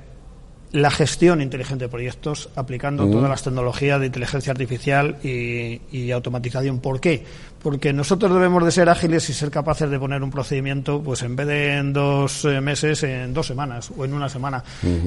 la gestión inteligente de proyectos aplicando todas las tecnologías de inteligencia artificial y, y, automatización. ¿Por qué? porque nosotros debemos de ser ágiles y ser capaces de poner un procedimiento, pues en vez de en dos eh, meses, en dos semanas o en una semana.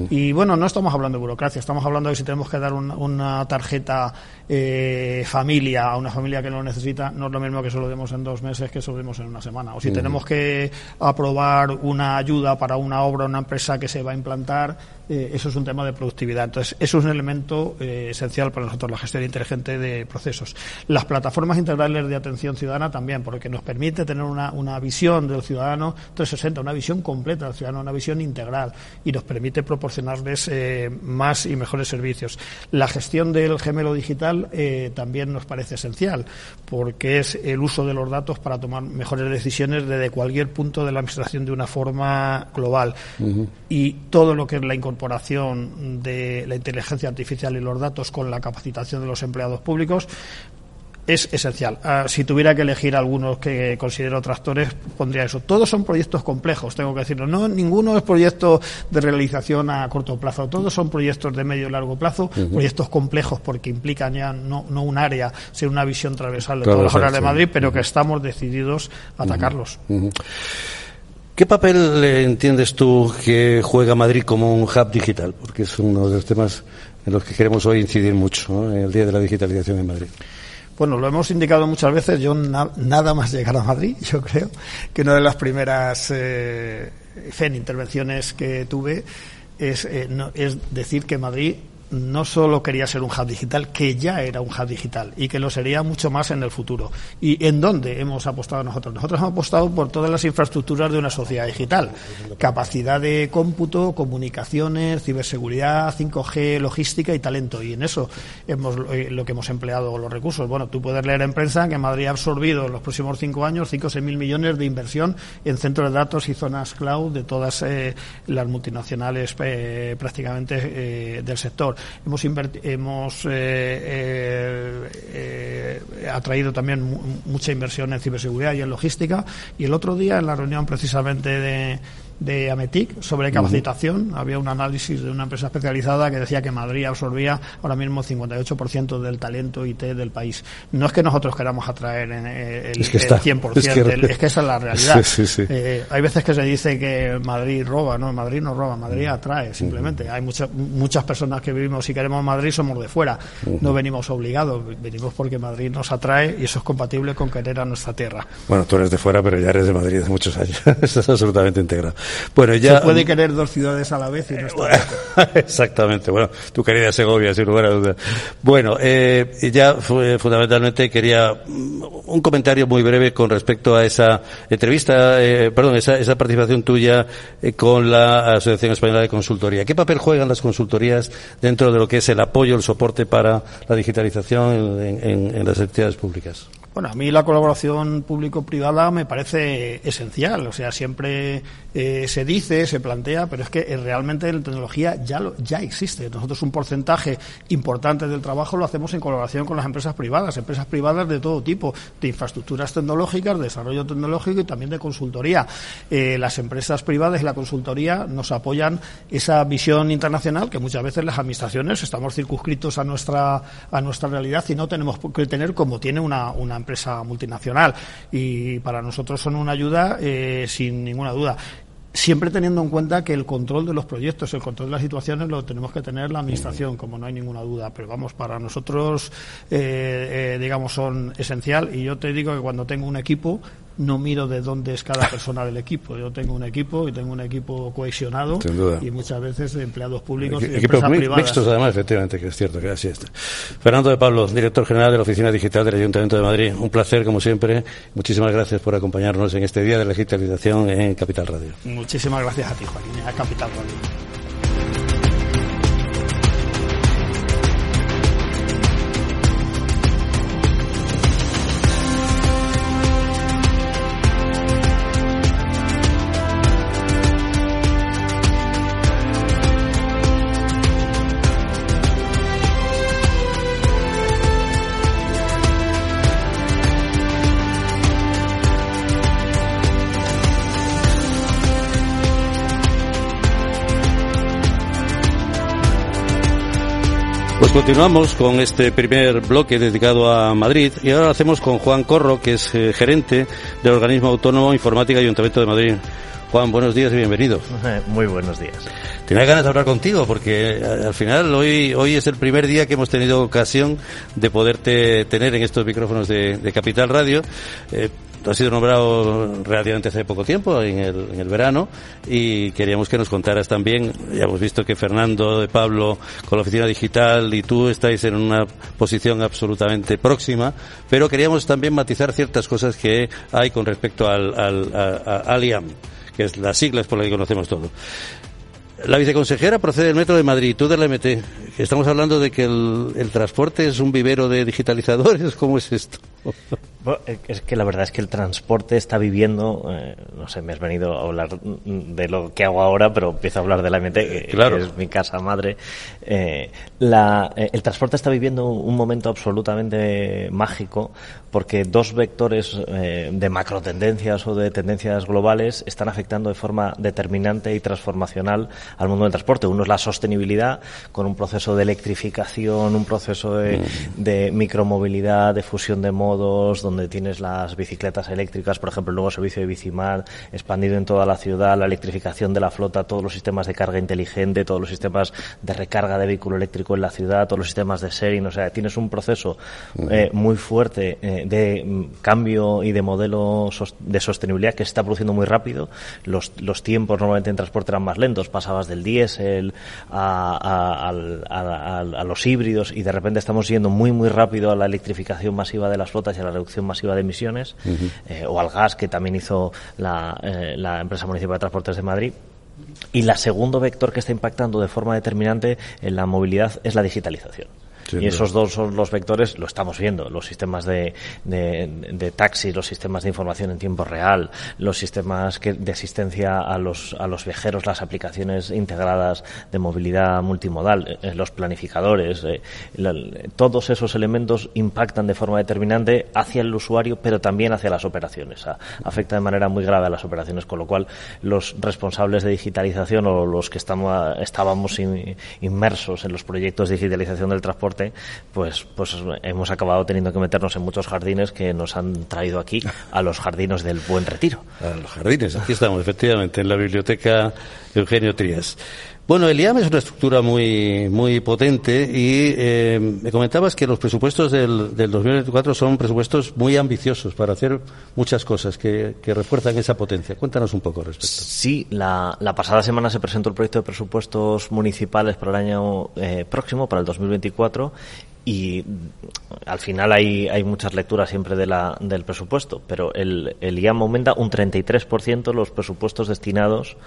Y bueno, no estamos hablando de burocracia, estamos hablando de si tenemos que dar una tarjeta eh, familia a una familia que lo necesita, no es lo mismo que se lo demos en dos meses que se lo demos en una semana. O si tenemos que aprobar una ayuda para una obra una empresa que se va a implantar, eh, eso es un tema de productividad. Entonces, eso es un elemento esencial para nosotros, la gestión inteligente de procesos. Las plataformas integrales de atención ciudadana también, porque nos permite tener una, una visión del ciudadano 360, una visión completa del ciudadano, una visión integral y nos permite proporcionarles eh, más y mejores servicios. La gestión del gemelo digital eh, también nos parece esencial, porque es el uso de los datos para tomar mejores decisiones desde cualquier punto de la administración de una forma global. Y todo lo que es la incorporación de la inteligencia artificial y los datos con la capacitación de los empleados públicos es esencial. Ah, si tuviera que elegir algunos que considero tractores, pondría eso. Todos son proyectos complejos, tengo que decirlo. No, ninguno es proyecto de realización a corto plazo. Todos son proyectos de medio y largo plazo, proyectos complejos porque implican ya no, no un área, sino una visión transversal de todas las áreas de Madrid, pero que estamos decididos a atacarlos. ¿Qué papel entiendes tú que juega Madrid como un hub digital? Porque es uno de los temas en los que queremos hoy incidir mucho, en el Día de la Digitalización en Madrid. Bueno, lo hemos indicado muchas veces. Yo nada más llegar a Madrid, yo creo que una de las primeras eh, intervenciones que tuve es, eh, es decir que Madrid no solo quería ser un hub digital, que ya era un hub digital y que lo sería mucho más en el futuro. ¿Y en dónde hemos apostado nosotros? Nosotros hemos apostado por todas las infraestructuras de una sociedad digital. Capacidad de cómputo, comunicaciones, ciberseguridad, 5G, logística y talento. Y en eso hemos eh, lo que hemos empleado los recursos. Bueno, tú puedes leer en prensa que Madrid ha absorbido en los próximos cinco años 5 o 6 mil millones de inversión en centros de datos y zonas cloud de todas eh, las multinacionales eh, prácticamente del sector hemos, hemos eh, eh, eh, atraído también mucha inversión en ciberseguridad y en logística. Y el otro día, en la reunión precisamente de de Ametic sobre capacitación. Había un análisis de una empresa especializada que decía que Madrid absorbía ahora mismo el 58% del talento IT del país. No es que nosotros queramos atraer el, 100%, es que, esa es la realidad. Eh, hay veces que se dice que Madrid roba, no, Madrid no roba, Madrid atrae, simplemente. Hay muchas muchas personas que vivimos y queremos Madrid, somos de fuera. No venimos obligados, venimos porque Madrid nos atrae y eso es compatible con querer a nuestra tierra. Bueno, tú eres de fuera, pero ya eres de Madrid hace muchos años. Estás absolutamente integrado. Bueno, ya... Se puede querer dos ciudades a la vez y no está Exactamente. Bueno, tu querida Segovia, sin lugar a dudas. Bueno, eh, ya fundamentalmente quería mm, un comentario muy breve con respecto a esa entrevista, eh, perdón, esa, esa, participación tuya eh, con la Asociación Española de Consultoría. ¿Qué papel juegan las consultorías dentro de lo que es el apoyo, el soporte para la digitalización en, en las entidades públicas? Bueno, a mí la colaboración público-privada me parece esencial. O sea, siempre eh, se dice, se plantea, pero es que eh, realmente la tecnología ya, lo, ya existe. Nosotros un porcentaje importante del trabajo lo hacemos en colaboración con las empresas privadas, empresas privadas de todo tipo, de infraestructuras tecnológicas, de desarrollo tecnológico y también de consultoría. Eh, las empresas privadas y la consultoría nos apoyan esa visión internacional que muchas veces las administraciones estamos circunscritos a nuestra, a nuestra realidad y no tenemos que tener como tiene una, una empresa multinacional y para nosotros son una ayuda sin ninguna duda siempre teniendo en cuenta que el control de los proyectos, el control de las situaciones lo tenemos que tener la Administración, como no hay ninguna duda. Pero vamos, para nosotros, eh, eh, digamos, son esencial. Y yo te digo que cuando tengo un equipo, no miro de dónde es cada persona del equipo. Yo tengo un equipo y tengo un equipo cohesionado y muchas veces empleados públicos y Equipos mixtos, además, efectivamente, que es cierto que así está. Fernando de Pablo, director general de la Oficina Digital del Ayuntamiento de Madrid. Un placer, como siempre. Muchísimas gracias por acompañarnos en este día de la digitalización en Capital Radio. Muchísimas gracias a ti, Joaquín, a Capital Radio. Pues continuamos con este primer bloque dedicado a Madrid y ahora lo hacemos con Juan Corro, que es eh, gerente del organismo autónomo Informática Ayuntamiento de Madrid. Juan, buenos días y bienvenido. Muy buenos días. Tenía ganas de hablar contigo porque eh, al final hoy, hoy es el primer día que hemos tenido ocasión de poderte tener en estos micrófonos de, de Capital Radio. Eh, Tú has sido nombrado relativamente hace poco tiempo, en el, verano, y queríamos que nos contaras también, ya hemos visto que Fernando de Pablo con la oficina digital y tú estáis en una posición absolutamente próxima, pero queríamos también matizar ciertas cosas que hay con respecto al, al, a, a, que es las siglas por las que conocemos todo. La viceconsejera procede del Metro de Madrid, tú de la MT. Estamos hablando de que el, el transporte es un vivero de digitalizadores. ¿Cómo es esto? Bueno, es que la verdad es que el transporte está viviendo, eh, no sé, me has venido a hablar de lo que hago ahora, pero empiezo a hablar de la MT, que, claro. que es mi casa madre. Eh, la, eh, el transporte está viviendo un momento absolutamente mágico porque dos vectores eh, de macro tendencias o de tendencias globales están afectando de forma determinante y transformacional al mundo del transporte. Uno es la sostenibilidad, con un proceso de electrificación, un proceso de, Mm. de micromovilidad, de fusión de modos, donde tienes las bicicletas eléctricas, por ejemplo, el nuevo servicio de Bicimar expandido en toda la ciudad, la electrificación de la flota, todos los sistemas de carga inteligente, todos los sistemas de recarga de vehículo eléctrico en la ciudad, todos los sistemas de sharing, o sea, tienes un proceso eh, muy fuerte eh, de mm, cambio y de modelo de sostenibilidad que se está produciendo muy rápido. Los, los tiempos normalmente en transporte eran más lentos, pasabas del diésel a, a- a- a los híbridos y de repente estamos yendo muy muy rápido a la electrificación masiva de las flotas y a la reducción masiva de emisiones eh, o al gas que también hizo la, eh, la empresa municipal de transportes de Madrid. Y la segundo vector que está impactando de forma determinante en la movilidad es la digitalización. Y esos dos son los vectores, lo estamos viendo, los sistemas de, de, de taxi, los sistemas de información en tiempo real, los sistemas que, de asistencia a los, a los viajeros, las aplicaciones integradas de movilidad multimodal, eh, los planificadores, eh, todos esos elementos impactan de forma determinante hacia el usuario, pero también hacia las operaciones. Afecta de manera muy grave a las operaciones, con lo cual los responsables de digitalización o los que estamos, estábamos in- inmersos en los proyectos de digitalización del transporte, pues, pues hemos acabado teniendo que meternos en muchos jardines que nos han traído aquí a los jardines del Buen Retiro. A los jardines, aquí estamos, efectivamente, en la biblioteca Eugenio Trías. Bueno, el IAM es una estructura muy, muy potente y eh, me comentabas que los presupuestos del, del 2024 son presupuestos muy ambiciosos para hacer muchas cosas que, que refuerzan esa potencia. Cuéntanos un poco al respecto. Sí, la, la pasada semana se presentó el proyecto de presupuestos municipales para el año eh, próximo, para el 2024, y al final hay, hay muchas lecturas siempre de la, del presupuesto, pero el, el IAM aumenta un 33% los presupuestos destinados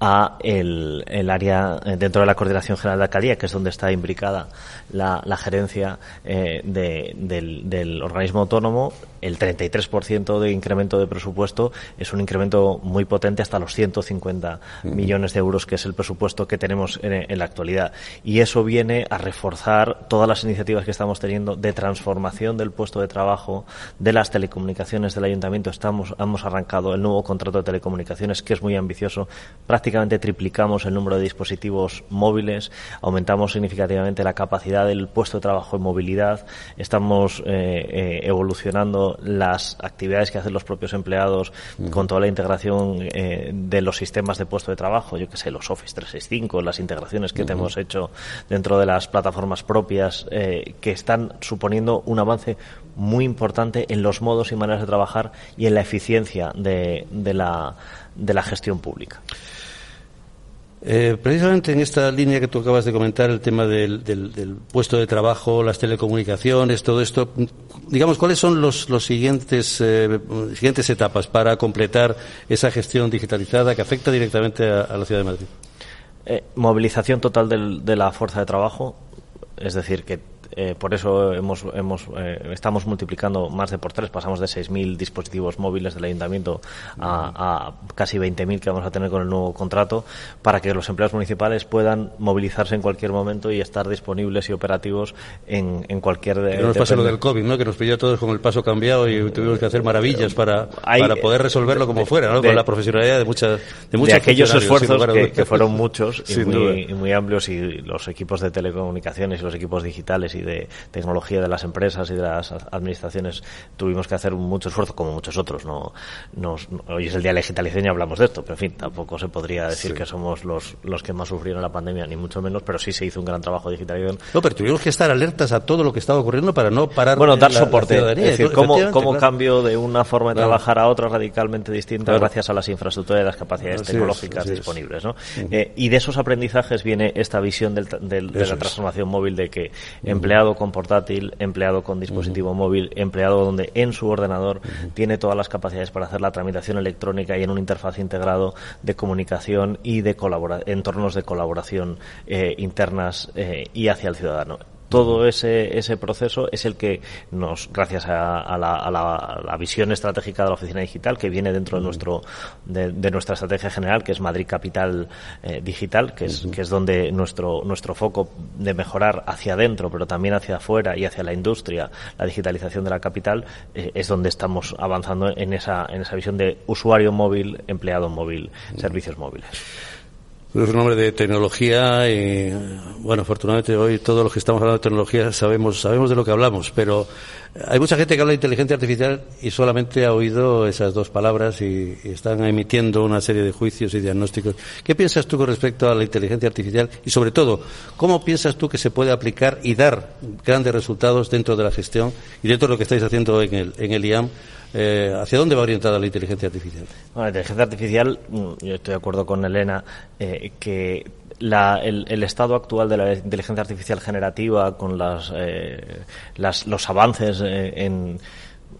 a el, el área eh, dentro de la Coordinación General de Alcaldía, que es donde está imbricada la, la gerencia eh, de- del, del organismo autónomo, el 33% de incremento de presupuesto es un incremento muy potente hasta los 150 millones de euros, que es el presupuesto que tenemos en, en la actualidad. Y eso viene a reforzar todas las iniciativas que estamos teniendo de transformación del puesto de trabajo de las telecomunicaciones del ayuntamiento. Estamos, hemos arrancado el nuevo contrato de telecomunicaciones, que es muy ambicioso. Prácticamente triplicamos el número de dispositivos móviles, aumentamos significativamente la capacidad del puesto de trabajo en movilidad, estamos eh, eh, evolucionando las actividades que hacen los propios empleados con toda la integración eh, de los sistemas de puesto de trabajo, yo que sé, los Office 365, las integraciones que te hemos hecho dentro de las plataformas propias, eh, que están suponiendo un avance muy importante en los modos y maneras de trabajar y en la eficiencia de, de la, de la gestión pública. Eh, precisamente en esta línea que tú acabas de comentar, el tema del, puesto de trabajo, las telecomunicaciones, todo esto, digamos, ¿cuáles son los, siguientes, eh, siguientes etapas para completar esa gestión digitalizada que afecta directamente a, la ciudad de Madrid? Eh, movilización total de la fuerza de trabajo, es decir, que eh, por eso hemos, hemos, eh, estamos multiplicando más de por tres, pasamos de 6.000 dispositivos móviles del ayuntamiento a, a casi 20.000 que vamos a tener con el nuevo contrato, para que los empleados municipales puedan movilizarse en cualquier momento y estar disponibles y operativos en, en cualquier... De, no nos pasa lo del COVID, ¿no? que nos pilló a todos con el paso cambiado y tuvimos que hacer maravillas para, para poder resolverlo como fuera, ¿no? con la profesionalidad de muchas de, muchos de aquellos esfuerzos que, que, fueron muchos y muy, y muy amplios y los equipos de telecomunicaciones y los equipos digitales y de tecnología de las empresas y de las administraciones tuvimos que hacer mucho esfuerzo, como muchos otros. No, nos, hoy es el día de la digitalización y hablamos de esto, pero en fin, tampoco se podría decir sí. que somos los, los que más sufrieron la pandemia, ni mucho menos, pero sí se hizo un gran trabajo de digitalización. No, pero tuvimos que estar alertas a todo lo que estaba ocurriendo para no parar. Bueno, dar la, soporte. La es decir, cómo, cómo claro. cambio de una forma de claro. trabajar a otra radicalmente distinta claro. gracias a las infraestructuras y las capacidades así tecnológicas es, disponibles. ¿no? Uh -huh. eh, y de esos aprendizajes viene esta visión del, del, de la transformación móvil de que empleado con portátil, empleado con dispositivo uh -huh. móvil, empleado donde en su ordenador uh -huh. tiene todas las capacidades para hacer la tramitación electrónica y en un interfaz integrado de comunicación y de entornos de colaboración eh, internas eh, y hacia el ciudadano todo ese, ese proceso es el que nos, gracias a, a, la, a, la, a, la, visión estratégica de la oficina digital que viene dentro de nuestro de, de nuestra estrategia general, que es Madrid Capital eh, Digital, que es, que es donde nuestro nuestro foco de mejorar hacia adentro, pero también hacia afuera y hacia la industria, la digitalización de la capital, eh, es donde estamos avanzando en esa en esa visión de usuario móvil, empleado móvil, servicios móviles. Es un hombre de tecnología y, bueno, afortunadamente hoy todos los que estamos hablando de tecnología sabemos, sabemos de lo que hablamos, pero hay mucha gente que habla de inteligencia artificial y solamente ha oído esas dos palabras y, y, están emitiendo una serie de juicios y diagnósticos. ¿Qué piensas tú con respecto a la inteligencia artificial y, sobre todo, cómo piensas tú que se puede aplicar y dar grandes resultados dentro de la gestión y dentro de lo que estáis haciendo en el, en el IAM? Eh, ¿Hacia dónde va orientada la inteligencia artificial? Bueno, la inteligencia artificial, mm, yo estoy de acuerdo con Elena, eh, que la, el, el, estado actual de la inteligencia artificial generativa, con las, eh, los avances eh, en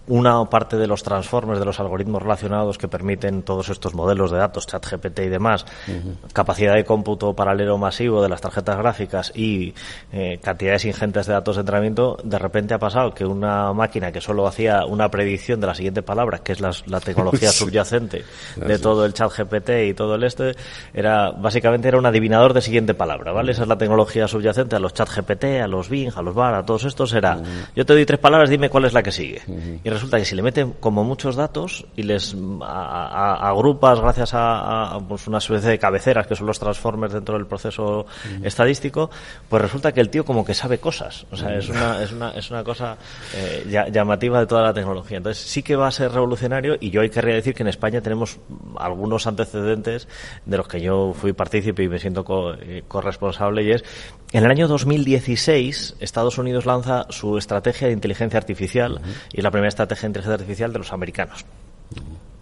una parte de los transformers, de los algoritmos relacionados que permiten todos estos modelos de datos, chat GPT y demás, uh -huh. capacidad de cómputo paralelo masivo de las tarjetas gráficas y eh, cantidades ingentes de datos de entrenamiento, de repente ha pasado que una máquina que solo hacía una predicción de la siguiente palabra, que es la, la tecnología sí. subyacente de todo el chat GPT y todo el este, era básicamente era un adivinador de siguiente palabra, ¿vale? Esa es la tecnología subyacente a los chat GPT, a los Bing, a los BAR, a todos estos era, uh -huh. yo te doy tres palabras, dime cuál es la que sigue. Uh -huh. Resulta que si le meten como muchos datos y les a, a, agrupas gracias a, a, pues una especie de cabeceras que son los transformers dentro del proceso mm. estadístico, pues resulta que el tío como que sabe cosas. O sea, mm. es una, es una, es una cosa eh, llamativa de toda la tecnología. Entonces sí que va a ser revolucionario y yo hay querría decir que en España tenemos algunos antecedentes de los que yo fui partícipe y me siento co eh, corresponsable y es en el año 2016 Estados Unidos lanza su estrategia de inteligencia artificial y la primera estrategia de inteligencia artificial de los americanos.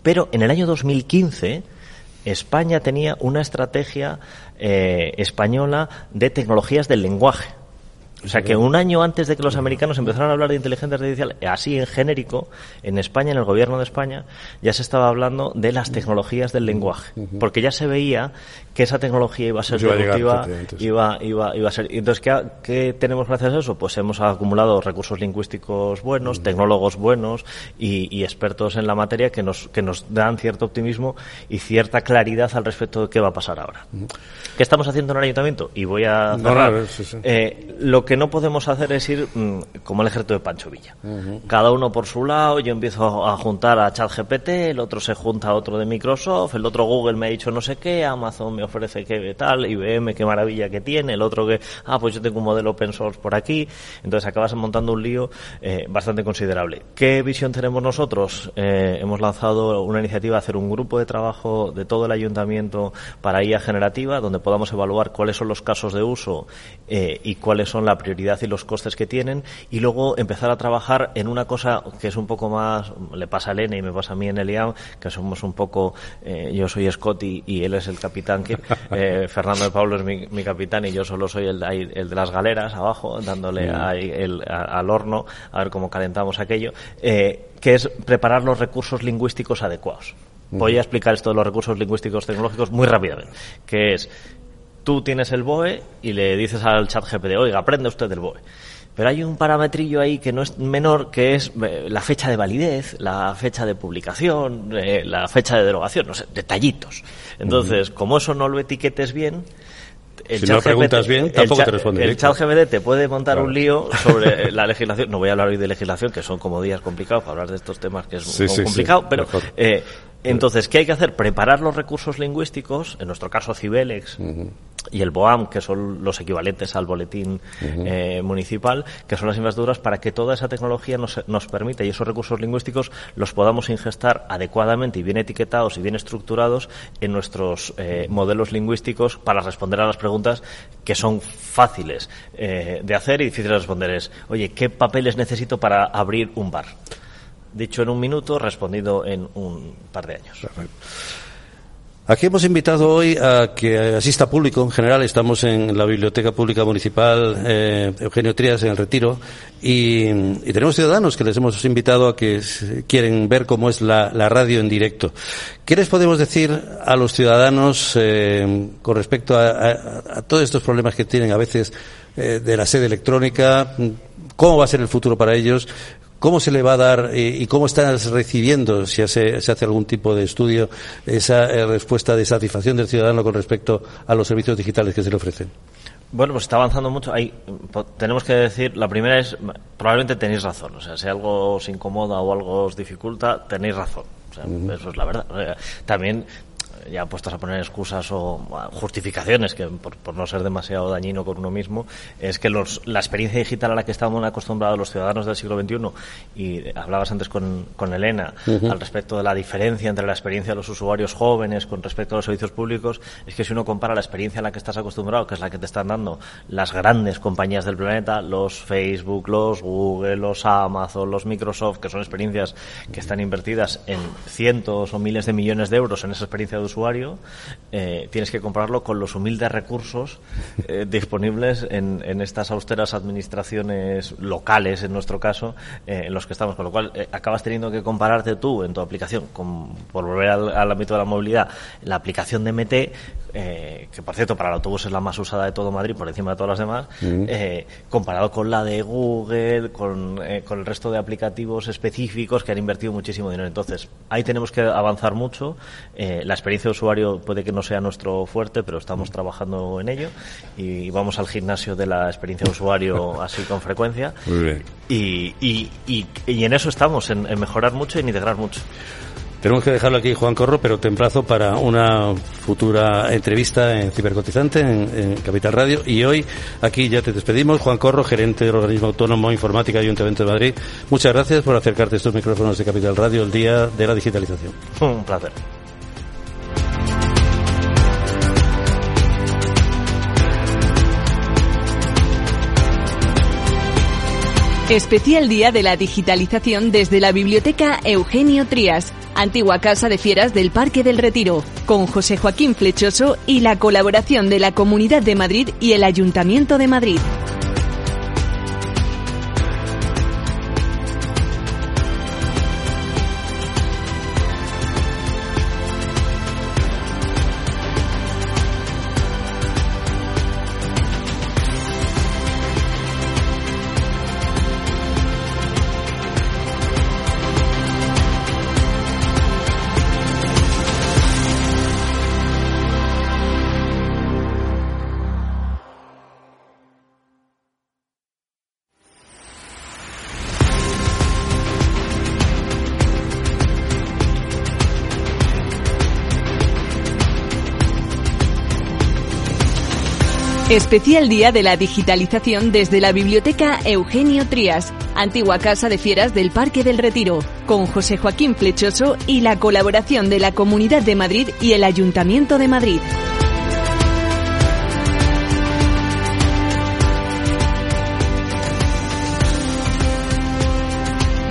Pero en el año 2015 España tenía una estrategia eh, española de tecnologías del lenguaje. O sea que un año antes de que los americanos empezaran a hablar de inteligencia artificial, así en genérico, en España, en el gobierno de España, ya se estaba hablando de las tecnologías del lenguaje. Porque ya se veía que esa tecnología iba a ser disruptiva, iba, iba, iba a ser. Entonces, ¿qué, ¿qué, tenemos gracias a eso? Pues hemos acumulado recursos lingüísticos buenos, tecnólogos buenos y, y, expertos en la materia que nos, que nos dan cierto optimismo y cierta claridad al respecto de qué va a pasar ahora. ¿Qué estamos haciendo en el ayuntamiento? Y voy a cerrar. No, no, sí, sí. Eh, lo que no podemos hacer es ir mmm, como el ejército de Pancho Villa. Uh -huh. Cada uno por su lado, yo empiezo a juntar a ChatGPT, el otro se junta a otro de Microsoft, el otro Google me ha dicho no sé qué, Amazon me ofrece que tal, IBM qué maravilla que tiene, el otro que, ah, pues yo tengo un modelo open source por aquí, entonces acabas montando un lío eh, bastante considerable. ¿Qué visión tenemos nosotros? Eh, hemos lanzado una iniciativa, hacer un grupo de trabajo de todo el ayuntamiento para IA generativa, donde podamos evaluar cuáles son los casos de uso eh, y cuáles son la prioridad y los costes que tienen y luego empezar a trabajar en una cosa que es un poco más, le pasa a Elena y me pasa a mí en el IAM, que somos un poco, yo soy Scott y, y, él es el capitán, que eh, Fernando de Pablo es mi, mi, capitán y yo solo soy el, el de las galeras abajo, dándole mm. ahí el, a, al horno a ver cómo calentamos aquello, eh, que es preparar los recursos lingüísticos adecuados. Voy a explicar esto de los recursos lingüísticos tecnológicos muy rápidamente, que es tú tienes el BOE y le dices al chat GPT, oiga, aprende usted el BOE. Pero hay un parametrillo ahí que no es menor, que es eh, la fecha de validez, la fecha de publicación, eh, la fecha de derogación, no sé, detallitos. Entonces, como eso no lo etiquetes bien, el si no preguntas bien, tampoco te responde. El chat te puede montar un lío sobre la legislación. No voy a hablar hoy de legislación, que son como días complicados para hablar de estos temas, que es complicado, pero eh, entonces, ¿qué hay que hacer? Preparar los recursos lingüísticos, en nuestro caso Cibelex y el BOAM, que son los equivalentes al boletín eh, municipal, que son las infraestructuras para que toda esa tecnología nos, nos permita y esos recursos lingüísticos los podamos ingestar adecuadamente y bien etiquetados y bien estructurados en nuestros eh, modelos lingüísticos para responder a las preguntas que son fáciles eh, de hacer y difíciles de responder. Es, oye, ¿qué papeles necesito para abrir un bar? dicho en un minuto, respondido en un par de años. Aquí hemos invitado hoy a que asista público en general. Estamos en la Biblioteca Pública Municipal eh, Eugenio Trías en el Retiro y, tenemos ciudadanos que les hemos invitado a que quieren ver cómo es la, radio en directo. ¿Qué les podemos decir a los ciudadanos eh, con respecto a, todos estos problemas que tienen a veces eh, de la sede electrónica? ¿Cómo va a ser el futuro para ellos? ¿Cómo se le va a dar eh, y cómo estás recibiendo, si se hace algún tipo de estudio, esa eh, respuesta de satisfacción del ciudadano con respecto a los servicios digitales que se le ofrecen? Bueno, pues está avanzando mucho. Hay, tenemos que decir, la primera es, probablemente tenéis razón. O sea, si algo os incomoda o algo os dificulta, tenéis razón. O sea, Eso es la verdad. También ya puestos a poner excusas o justificaciones, que por, no ser demasiado dañino con uno mismo, es que los, la experiencia digital a la que estamos acostumbrados los ciudadanos del siglo XXI, y hablabas antes con, con Elena al respecto de la diferencia entre la experiencia de los usuarios jóvenes con respecto a los servicios públicos, es que si uno compara la experiencia a la que estás acostumbrado, que es la que te están dando las grandes compañías del planeta, los Facebook, los Google, los Amazon, los Microsoft, que son experiencias que están invertidas en cientos o miles de millones de euros en esa experiencia de usuario, eh, tienes que comprarlo con los humildes recursos eh, disponibles en, estas austeras administraciones locales, en nuestro caso, eh, en los que estamos. Con lo cual, acabas teniendo que compararte tú en tu aplicación, con, por volver al, ámbito de la movilidad, la aplicación de MT, que por cierto para el autobús es la más usada de todo Madrid por encima de todas las demás, mm. comparado con la de Google, con, con el resto de aplicativos específicos que han invertido muchísimo dinero. Entonces, ahí tenemos que avanzar mucho. la experiencia de usuario puede que no sea nuestro fuerte, pero estamos trabajando en ello y vamos al gimnasio de la experiencia de usuario así con frecuencia. Y, y, y, en eso estamos, en, mejorar mucho y en integrar mucho. Tenemos que dejarlo aquí, Juan Corro, pero te emplazo para una futura entrevista en Cibercotizante, en, Capital Radio. Y hoy aquí ya te despedimos. Juan Corro, gerente del Organismo Autónomo Informática Ayuntamiento de Madrid. Muchas gracias por acercarte a estos micrófonos de Capital Radio el día de la digitalización. Un placer. Especial Día de la Digitalización desde la Biblioteca Eugenio Trías, antigua casa de fieras del Parque del Retiro, con José Joaquín Flechoso y la colaboración de la Comunidad de Madrid y el Ayuntamiento de Madrid. Especial Día de la Digitalización desde la Biblioteca Eugenio Trías, antigua casa de fieras del Parque del Retiro, con José Joaquín Flechoso y la colaboración de la Comunidad de Madrid y el Ayuntamiento de Madrid.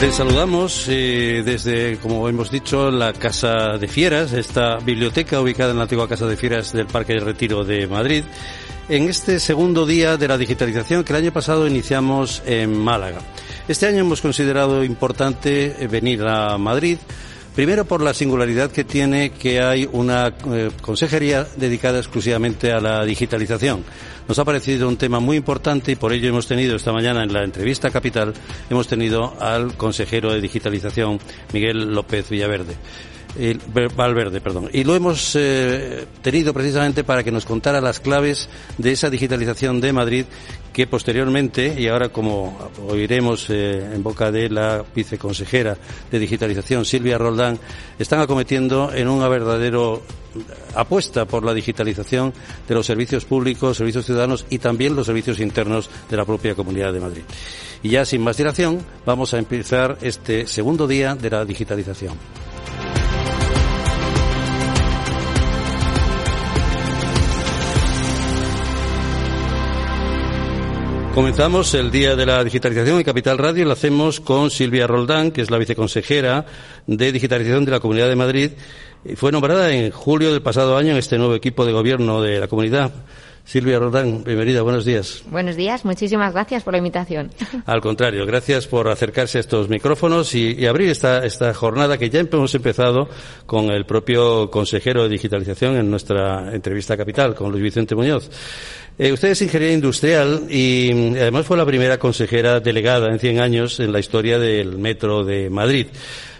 Les saludamos eh, desde, como hemos dicho, la Casa de Fieras, esta biblioteca ubicada en la antigua Casa de Fieras del Parque del Retiro de Madrid en este segundo día de la digitalización que el año pasado iniciamos en Málaga. Este año hemos considerado importante venir a Madrid Primero por la singularidad que tiene que hay una eh, consejería dedicada exclusivamente a la digitalización. Nos ha parecido un tema muy importante y por ello hemos tenido esta mañana en la entrevista capital, hemos tenido al consejero de digitalización, Miguel López Villaverde. Valverde, perdón. Y lo hemos eh, tenido precisamente para que nos contara las claves de esa digitalización de Madrid que posteriormente, y ahora como oiremos eh, en boca de la viceconsejera de digitalización, Silvia Roldán, están acometiendo en una verdadero apuesta por la digitalización de los servicios públicos, servicios ciudadanos y también los servicios internos de la propia Comunidad de Madrid. Y ya sin más dilación, vamos a empezar este segundo día de la digitalización. Comenzamos el Día de la Digitalización en Capital Radio y lo hacemos con Silvia Roldán, que es la viceconsejera de Digitalización de la Comunidad de Madrid. Fue nombrada en julio del pasado año en este nuevo equipo de gobierno de la comunidad. Silvia Roldán, bienvenida, buenos días. Buenos días, muchísimas gracias por la invitación. Al contrario, gracias por acercarse a estos micrófonos y, abrir esta, esta jornada que ya hemos empezado con el propio consejero de digitalización en nuestra entrevista capital, con Luis Vicente Muñoz. Eh, usted es ingeniera industrial y mm, además fue la primera consejera delegada en 100 años en la historia del Metro de Madrid.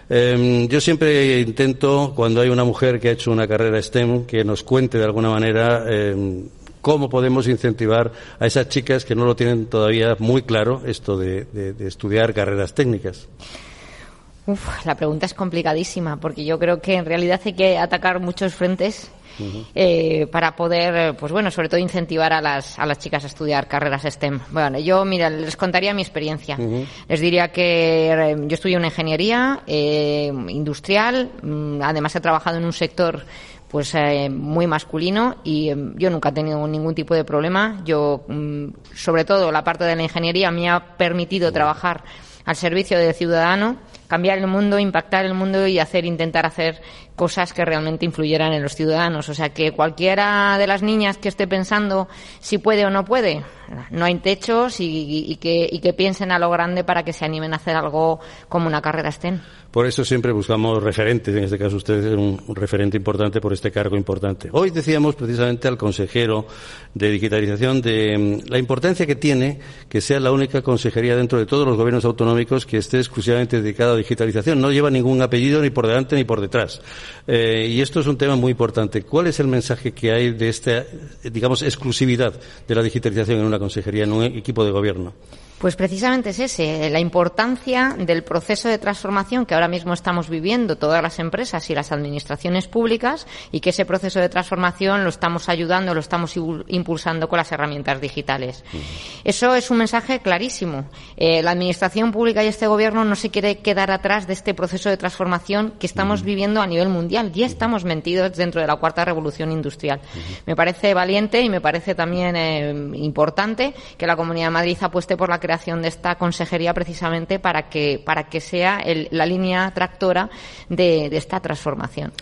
Em, yo siempre intento, cuando hay una mujer que ha hecho una carrera STEM, que nos cuente de alguna manera em, cómo podemos incentivar a esas chicas que no lo tienen todavía muy claro esto de, estudiar carreras técnicas. La pregunta es complicadísima porque yo creo que en realidad hay que atacar muchos frentes eh, para poder, pues bueno, sobre todo incentivar a las, a las chicas a estudiar carreras STEM. Bueno, yo, mira, les contaría mi experiencia. Les diría que eh, yo estudié una ingeniería eh, industrial, mm, además he trabajado en un sector pues muy masculino y yo nunca he tenido ningún tipo de problema. Yo, mm, sobre todo, la parte de la ingeniería me ha permitido trabajar al servicio del ciudadano, cambiar el mundo, impactar el mundo y hacer, intentar hacer cosas que realmente influyeran en los ciudadanos. O sea, que cualquiera de las niñas que esté pensando si puede o no puede, no hay techos y, que, y que piensen a lo grande para que se animen a hacer algo como una carrera STEM. Por eso siempre buscamos referentes, en este caso usted es un, referente importante por este cargo importante. Hoy decíamos precisamente al consejero de digitalización de mm, la importancia que tiene que sea la única consejería dentro de todos los gobiernos autonómicos que esté exclusivamente dedicada a digitalización. No lleva ningún apellido ni por delante ni por detrás. Eh, y esto es un tema muy importante. ¿Cuál es el mensaje que hay de esta, digamos, exclusividad de la digitalización en una consejería, en un equipo de gobierno? Pues precisamente es ese, la importancia del proceso de transformación que ahora mismo estamos viviendo todas las empresas y las administraciones públicas y que ese proceso de transformación lo estamos ayudando, lo estamos impulsando con las herramientas digitales. Eso es un mensaje clarísimo. Eh, la administración pública y este gobierno no se quiere quedar atrás de este proceso de transformación que estamos viviendo a nivel mundial. Ya estamos metidos dentro de la cuarta revolución industrial. Me parece valiente y me parece también eh, importante que la Comunidad de Madrid apueste por la creación de esta consejería precisamente para que, para que sea la línea tractora de, esta transformación.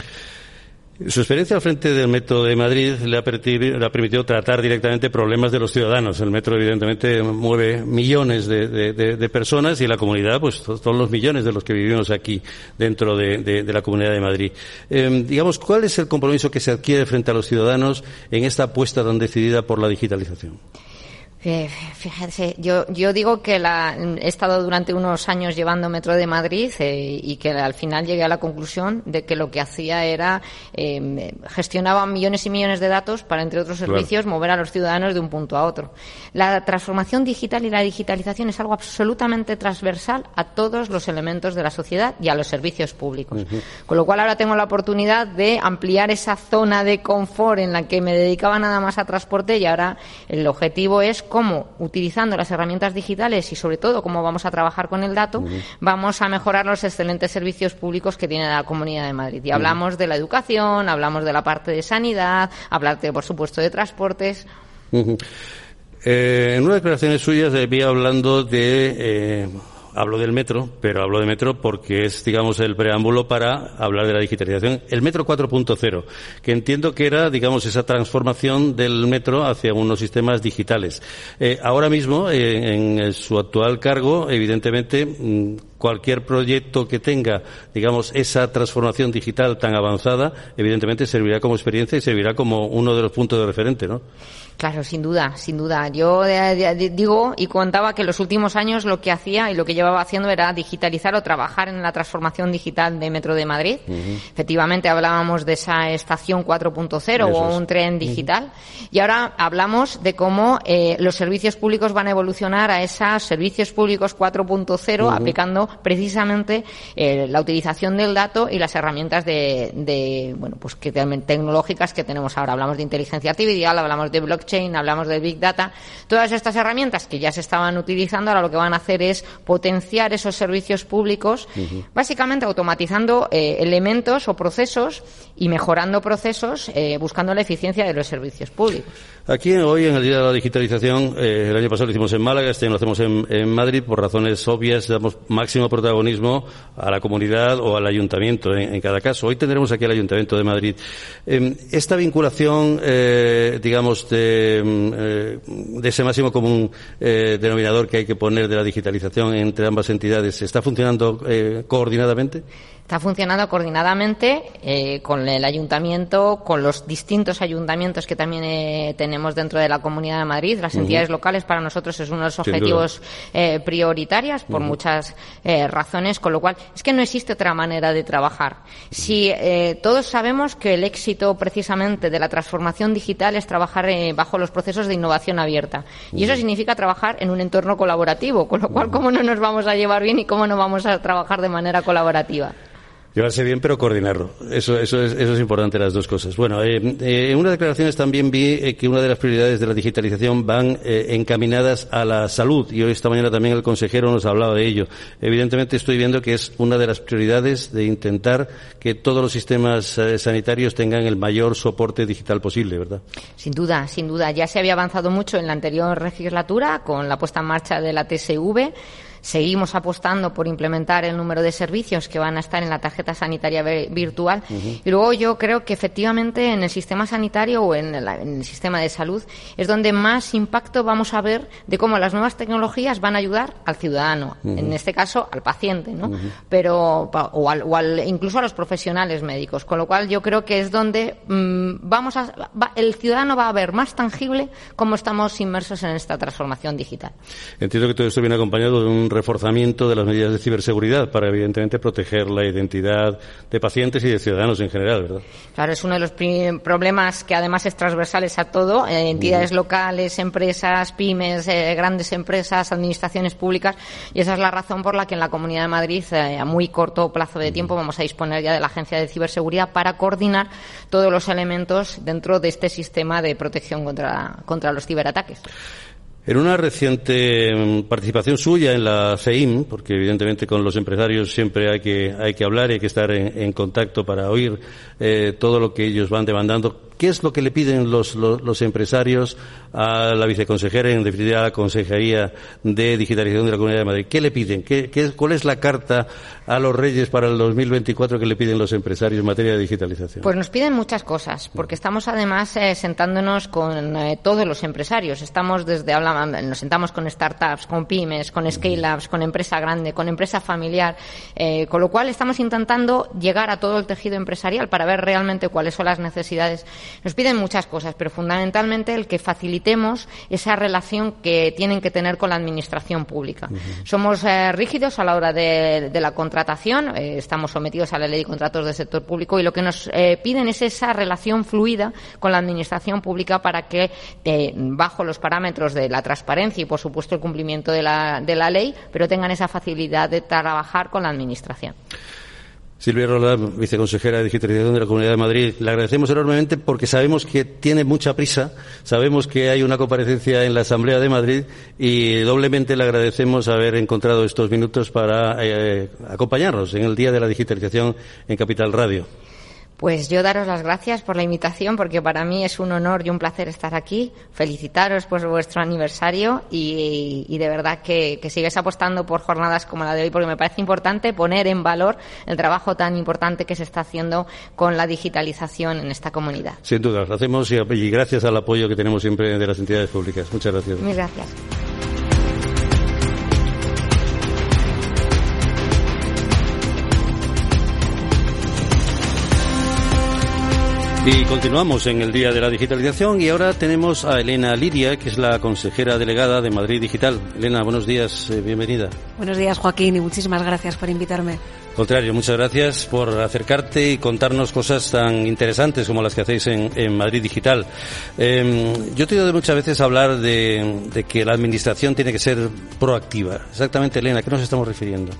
Su experiencia al frente del Metro de Madrid le ha, permitido, tratar directamente problemas de los ciudadanos. El Metro, evidentemente, mueve millones de, personas y la comunidad, pues, son los millones de los que vivimos aquí dentro de, la Comunidad de Madrid. Em, digamos, ¿cuál es el compromiso que se adquiere frente a los ciudadanos en esta apuesta tan decidida por la digitalización? Fíjense, yo, yo digo que la, he estado durante unos años llevando Metro de Madrid eh, y que al final llegué a la conclusión de que lo que hacía era eh, gestionaba millones y millones de datos para, entre otros servicios, mover a los ciudadanos de un punto a otro. La transformación digital y la digitalización es algo absolutamente transversal a todos los elementos de la sociedad y a los servicios públicos. Con lo cual ahora tengo la oportunidad de ampliar esa zona de confort en la que me dedicaba nada más a transporte y ahora el objetivo es cómo, utilizando las herramientas digitales y sobre todo cómo vamos a trabajar con el dato, vamos a mejorar los excelentes servicios públicos que tiene la Comunidad de Madrid. Y hablamos de la educación, hablamos de la parte de sanidad, hablarte, por supuesto, de transportes. Eh, en una declaraciones suyas vi hablando de eh, hablo del metro, pero hablo de metro porque es, digamos, el preámbulo para hablar de la digitalización. El metro 4.0, que entiendo que era, digamos, esa transformación del metro hacia unos sistemas digitales. Eh, ahora mismo, eh, en su actual cargo, evidentemente, mm, cualquier proyecto que tenga, digamos, esa transformación digital tan avanzada, evidentemente servirá como experiencia y servirá como uno de los puntos de referente, ¿no? Claro, sin duda, sin duda. Yo eh, digo y contaba que en los últimos años lo que hacía y lo que llevaba haciendo era digitalizar o trabajar en la transformación digital de Metro de Madrid. Efectivamente hablábamos de esa estación 4.0 o un tren digital y ahora hablamos de cómo eh, los servicios públicos van a evolucionar a esos servicios públicos 4.0 aplicando precisamente eh, la utilización del dato y las herramientas de, bueno, pues que tecnológicas que tenemos ahora. Hablamos de inteligencia artificial, hablamos de blockchain hablamos de Big Data, todas estas herramientas que ya se estaban utilizando, ahora lo que van a hacer es potenciar esos servicios públicos, básicamente automatizando eh, elementos o procesos y mejorando procesos, eh, buscando la eficiencia de los servicios públicos. Aquí hoy, en el Día de la Digitalización, eh, el año pasado lo hicimos en Málaga, este año lo hacemos en, Madrid, por razones obvias, damos máximo protagonismo a la comunidad o al ayuntamiento en, cada caso. Hoy tendremos aquí el Ayuntamiento de Madrid. Em, esta vinculación, digamos, de eh, de ese máximo común eh, denominador que hay que poner de la digitalización entre ambas entidades, ¿está funcionando eh, coordinadamente? Está funcionando coordinadamente eh, con el ayuntamiento, con los distintos ayuntamientos que también eh, tenemos dentro de la Comunidad de Madrid. Las entidades locales para nosotros es uno de los objetivos eh, prioritarios por muchas razones, con lo cual es que no existe otra manera de trabajar. Si todos sabemos que el éxito precisamente de la transformación digital es trabajar bajo los procesos de innovación abierta y eso significa trabajar en un entorno colaborativo, con lo cual cómo no nos vamos a llevar bien y cómo no vamos a trabajar de manera colaborativa. Llevarse bien, pero coordinarlo. Eso, eso, es, eso es importante, las dos cosas. Bueno, eh, eh, en unas declaraciones también vi eh, que una de las prioridades de la digitalización van encaminadas a la salud y hoy esta mañana también el consejero nos ha hablado de ello. Evidentemente estoy viendo que es una de las prioridades de intentar que todos los sistemas sanitarios tengan el mayor soporte digital posible, ¿verdad? Sin duda, sin duda. Ya se había avanzado mucho en la anterior legislatura con la puesta en marcha de la TSV Seguimos apostando por implementar el número de servicios que van a estar en la tarjeta sanitaria virtual. Y luego yo creo que efectivamente en el sistema sanitario o en, el sistema de salud es donde más impacto vamos a ver de cómo las nuevas tecnologías van a ayudar al ciudadano, en este caso al paciente, ¿no? Pero, o, al, incluso a los profesionales médicos. Con lo cual yo creo que es donde mm, vamos a, el ciudadano va a ver más tangible cómo estamos inmersos en esta transformación digital. Entiendo que todo esto viene acompañado de un reforzamiento de las medidas de ciberseguridad para, evidentemente, proteger la identidad de pacientes y de ciudadanos en general, ¿verdad? Claro, es uno de los problemas que además es transversales a todo, eh, entidades locales, empresas, pymes, eh, grandes empresas, administraciones públicas, y esa es la razón por la que en la Comunidad de Madrid, eh, a muy corto plazo de tiempo, vamos a disponer ya de la Agencia de Ciberseguridad para coordinar todos los elementos dentro de este sistema de protección contra, contra los ciberataques. En una reciente mm, participación suya en la CEIM, porque evidentemente con los empresarios siempre hay que, hay que hablar y hay que estar en, contacto para oír eh, todo lo que ellos van demandando, ¿Qué es lo que le piden los, empresarios a la viceconsejera en definitiva, a la Consejería de Digitalización de la Comunidad de Madrid? ¿Qué le piden? ¿Qué, qué, cuál es la carta a los Reyes para el 2024 que le piden los empresarios en materia de digitalización? Pues nos piden muchas cosas, porque estamos además eh, sentándonos con eh, todos los empresarios. Estamos desde, hablamos, nos sentamos con startups, con pymes, con scale-ups, con empresa grande, con empresa familiar, eh, con lo cual estamos intentando llegar a todo el tejido empresarial para ver realmente cuáles son las necesidades nos piden muchas cosas, pero fundamentalmente el que facilitemos esa relación que tienen que tener con la administración pública. Somos eh, rígidos a la hora de, la contratación, eh, estamos sometidos a la ley de contratos del sector público y lo que nos eh, piden es esa relación fluida con la administración pública para que, bajo los parámetros de la transparencia y, por supuesto, el cumplimiento de la, de la ley, pero tengan esa facilidad de trabajar con la administración. Silvia Roland, viceconsejera de Digitalización de la Comunidad de Madrid. Le agradecemos enormemente porque sabemos que tiene mucha prisa, sabemos que hay una comparecencia en la Asamblea de Madrid y doblemente le agradecemos haber encontrado estos minutos para eh, acompañarnos en el Día de la Digitalización en Capital Radio. Pues yo daros las gracias por la invitación, porque para mí es un honor y un placer estar aquí. Felicitaros por vuestro aniversario y, de verdad que, que sigáis apostando por jornadas como la de hoy, porque me parece importante poner en valor el trabajo tan importante que se está haciendo con la digitalización en esta comunidad. Sin duda, lo hacemos y, gracias al apoyo que tenemos siempre de las entidades públicas. Muchas gracias. Muchas gracias. Y continuamos en el Día de la Digitalización y ahora tenemos a Elena Lidia, que es la consejera delegada de Madrid Digital. Elena, buenos días, eh, bienvenida. Buenos días, Joaquín, y muchísimas gracias por invitarme. Contrario, muchas gracias por acercarte y contarnos cosas tan interesantes como las que hacéis en, Madrid Digital. Em, yo te he oído muchas veces hablar de, de que la administración tiene que ser proactiva. Exactamente, Elena, ¿a qué nos estamos refiriendo?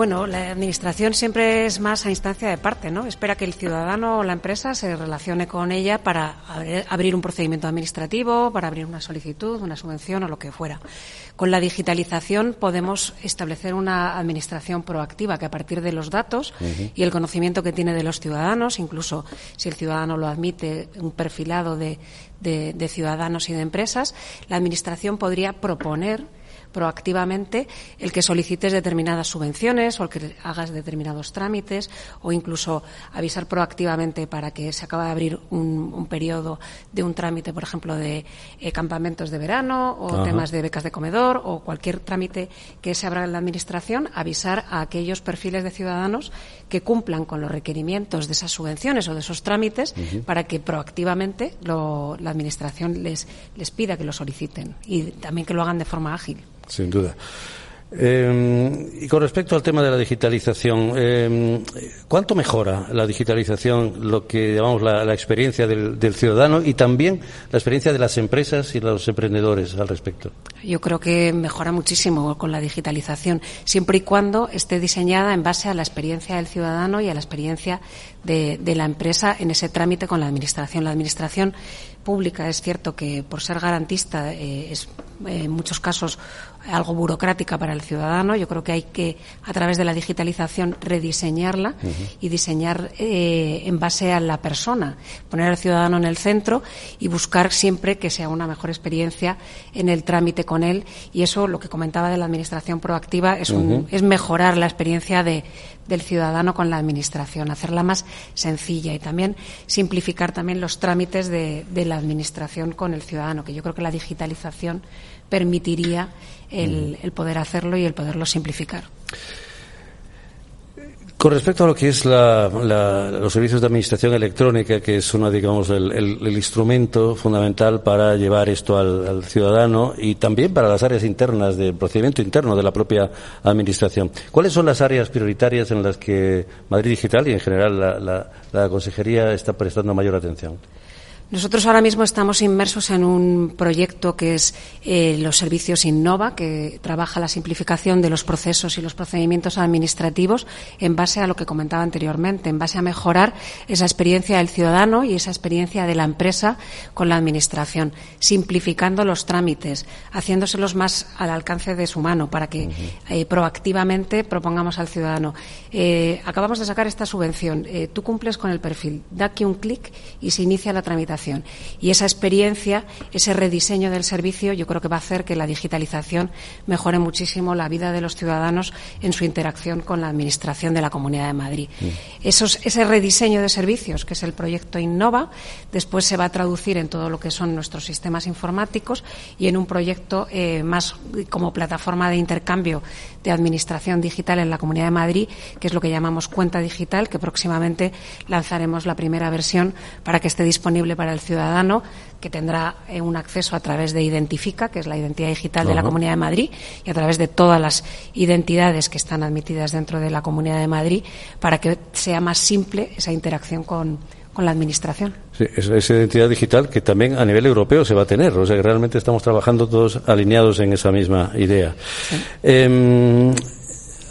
Bueno, la administración siempre es más a instancia de parte, ¿no? Espera que el ciudadano o la empresa se relacione con ella para abrir un procedimiento administrativo, para abrir una solicitud, una subvención o lo que fuera. Con la digitalización podemos establecer una administración proactiva que a partir de los datos y el conocimiento que tiene de los ciudadanos, incluso si el ciudadano lo admite, un perfilado de ciudadanos y de empresas, la administración podría proponer proactivamente el que solicites determinadas subvenciones o el que hagas determinados trámites o incluso avisar proactivamente para que se acabe de abrir un, periodo de un trámite, por ejemplo, de eh, campamentos de verano o temas de becas de comedor o cualquier trámite que se abra en la Administración, avisar a aquellos perfiles de ciudadanos que cumplan con los requerimientos de esas subvenciones o de esos trámites para que proactivamente la Administración les, les pida que lo soliciten y también que lo hagan de forma ágil sin duda. Eh, y con respecto al tema de la digitalización, eh, ¿cuánto mejora la digitalización lo que llamamos la, experiencia del, ciudadano y también la experiencia de las empresas y los emprendedores al respecto? Yo creo que mejora muchísimo con la digitalización, siempre y cuando esté diseñada en base a la experiencia del ciudadano y a la experiencia de, la empresa en ese trámite con la Administración. La Administración pública es cierto que, por ser garantista, eh, es en muchos casos algo burocrática para el ciudadano. Yo creo que hay que, a través de la digitalización, rediseñarla y diseñar eh, en base a la persona, poner al ciudadano en el centro y buscar siempre que sea una mejor experiencia en el trámite con él. Y eso, lo que comentaba de la administración proactiva, es, es mejorar la experiencia de, del ciudadano con la administración, hacerla más sencilla y también simplificar también los trámites de, de la administración con el ciudadano, que yo creo que la digitalización permitiría el, poder hacerlo y el poderlo simplificar. Con respecto a lo que es los servicios de administración electrónica, que es uno, digamos, el, instrumento fundamental para llevar esto al, ciudadano y también para las áreas internas del procedimiento interno de la propia administración. ¿Cuáles son las áreas prioritarias en las que Madrid Digital y en general la Consejería está prestando mayor atención? Nosotros ahora mismo estamos inmersos en un proyecto que es eh, los servicios Innova, que trabaja la simplificación de los procesos y los procedimientos administrativos en base a lo que comentaba anteriormente, en base a mejorar esa experiencia del ciudadano y esa experiencia de la empresa con la Administración, simplificando los trámites, haciéndoselos más al alcance de su mano para que eh, proactivamente propongamos al ciudadano. Eh, acabamos de sacar esta subvención. tú cumples con el perfil. Da aquí un clic y se inicia la tramitación y esa experiencia, ese rediseño del servicio, yo creo que va a hacer que la digitalización mejore muchísimo la vida de los ciudadanos en su interacción con la Administración de la Comunidad de Madrid. Mm. ese rediseño de servicios, que es el proyecto Innova, después se va a traducir en todo lo que son nuestros sistemas informáticos y en un proyecto eh, más como plataforma de intercambio de administración digital en la Comunidad de Madrid, que es lo que llamamos cuenta digital, que próximamente lanzaremos la primera versión para que esté disponible para el ciudadano, que tendrá eh, un acceso a través de Identifica, que es la identidad digital de la Comunidad de Madrid, y a través de todas las identidades que están admitidas dentro de la Comunidad de Madrid, para que sea más simple esa interacción con, la Administración. Sí, esa identidad digital que también a nivel europeo se va a tener. O sea, que realmente estamos trabajando todos alineados en esa misma idea. Em,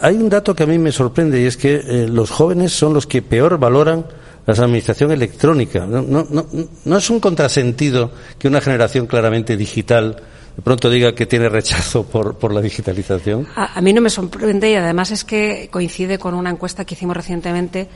hay un dato que a mí me sorprende y es que eh, los jóvenes son los que peor valoran la administración electrónica. No, no, no, no es un contrasentido que una generación claramente digital de pronto diga que tiene rechazo por, por la digitalización? A, mí no me sorprende y además es que coincide con una encuesta que hicimos recientemente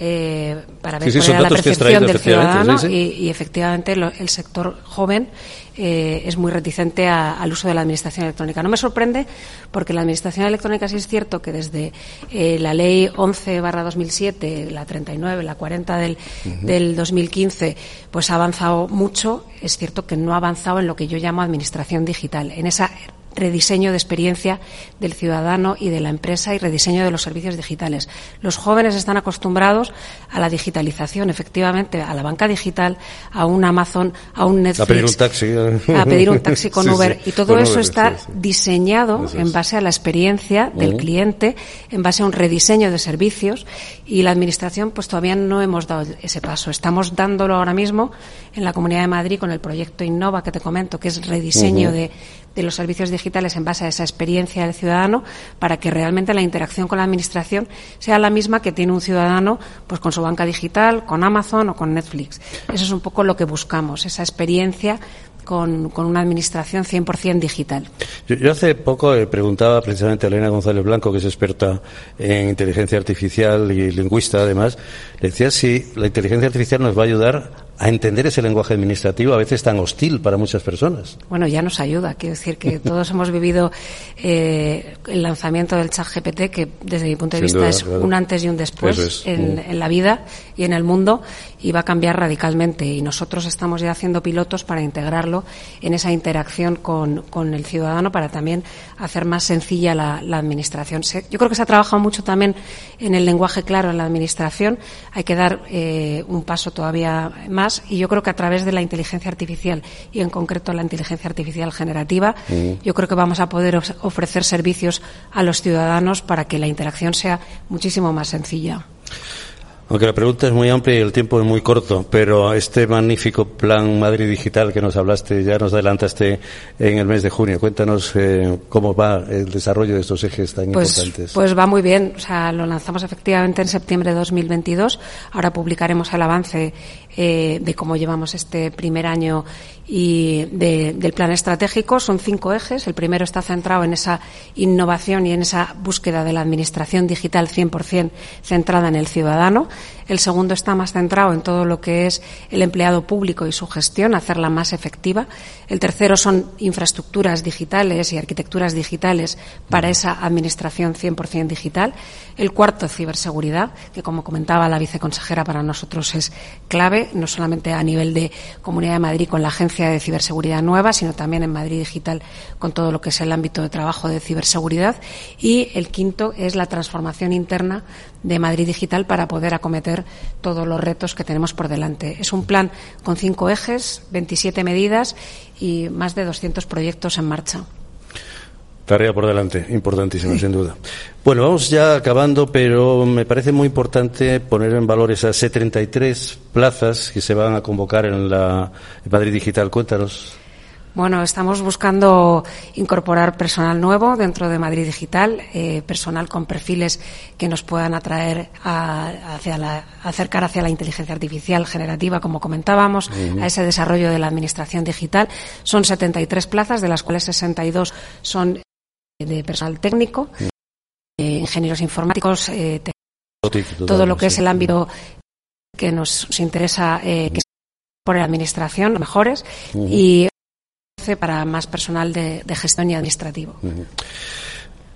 eh, para ver cuál era la percepción del ciudadano y, efectivamente el sector joven eh, es muy reticente al uso de la administración electrónica. No me sorprende porque la administración electrónica sí es cierto que desde eh, la ley 11 barra 2007, la 39, la 40 del, del 2015, pues ha avanzado mucho. Es cierto que no ha avanzado en lo que yo llamo administración digital, en esa rediseño de experiencia del ciudadano y de la empresa y rediseño de los servicios digitales. Los jóvenes están acostumbrados a la digitalización, efectivamente, a la banca digital, a un Amazon, a un Netflix. A pedir un taxi. A pedir un taxi con Uber. y todo eso está diseñado en base a la experiencia del cliente, en base a un rediseño de servicios y la Administración pues todavía no hemos dado ese paso. Estamos dándolo ahora mismo en la Comunidad de Madrid con el proyecto Innova que te comento, que es rediseño de, de los servicios digitales en base a esa experiencia del ciudadano para que realmente la interacción con la administración sea la misma que tiene un ciudadano pues con su banca digital, con Amazon o con Netflix. Eso es un poco lo que buscamos, esa experiencia con, con, una administración 100% digital. Yo, hace poco eh, preguntaba precisamente a Elena González Blanco, que es experta en inteligencia artificial y lingüista además, le decía si la inteligencia artificial nos va a ayudar a entender ese lenguaje administrativo a veces tan hostil para muchas personas. Bueno, ya nos ayuda. Quiero decir que todos hemos vivido eh, el lanzamiento del chat GPT, que desde mi punto de Sin vista duda, es claro. un antes y un después es. en, en, la vida y en el mundo y va a cambiar radicalmente. Y nosotros estamos ya haciendo pilotos para integrarlo en esa interacción con, con el ciudadano para también hacer más sencilla la, la administración. Se, yo creo que se ha trabajado mucho también en el lenguaje claro en la administración. Hay que dar eh, un paso todavía más y yo creo que a través de la inteligencia artificial y en concreto la inteligencia artificial generativa, mm. yo creo que vamos a poder ofrecer servicios a los ciudadanos para que la interacción sea muchísimo más sencilla. Aunque la pregunta es muy amplia y el tiempo es muy corto, pero este magnífico plan Madrid Digital que nos hablaste, ya nos adelantaste en el mes de junio. Cuéntanos eh, cómo va el desarrollo de estos ejes tan pues, importantes. Pues va muy bien. O sea, lo lanzamos efectivamente en septiembre de 2022. Ahora publicaremos el avance eh, de cómo llevamos este primer año y de, del plan estratégico. Son cinco ejes. El primero está centrado en esa innovación y en esa búsqueda de la administración digital 100% centrada en el ciudadano. El segundo está más centrado en todo lo que es el empleado público y su gestión, hacerla más efectiva. El tercero son infraestructuras digitales y arquitecturas digitales para esa administración 100% digital. El cuarto, ciberseguridad, que como comentaba la viceconsejera para nosotros es clave, no solamente a nivel de Comunidad de Madrid con la Agencia de Ciberseguridad Nueva, sino también en Madrid Digital con todo lo que es el ámbito de trabajo de ciberseguridad. Y el quinto es la transformación interna de Madrid Digital para poder acometer todos los retos que tenemos por delante. Es un plan con cinco ejes, 27 medidas y más de 200 proyectos en marcha. Tarea por delante, importantísima, sin duda. Bueno, vamos ya acabando, pero me parece muy importante poner en valor esas 73 plazas que se van a convocar en la en Madrid Digital. Cuéntanos. Bueno, estamos buscando incorporar personal nuevo dentro de Madrid Digital, eh, personal con perfiles que nos puedan atraer a, hacia la, acercar hacia la inteligencia artificial generativa, como comentábamos, uh -huh. a ese desarrollo de la administración digital. Son 73 plazas, de las cuales 62 son de personal técnico, eh, ingenieros informáticos, eh, todo, todo lo que sí. es el ámbito que nos, nos interesa eh, que por la administración mejores uh -huh. y para más personal de, de gestión y administrativo. Uh -huh.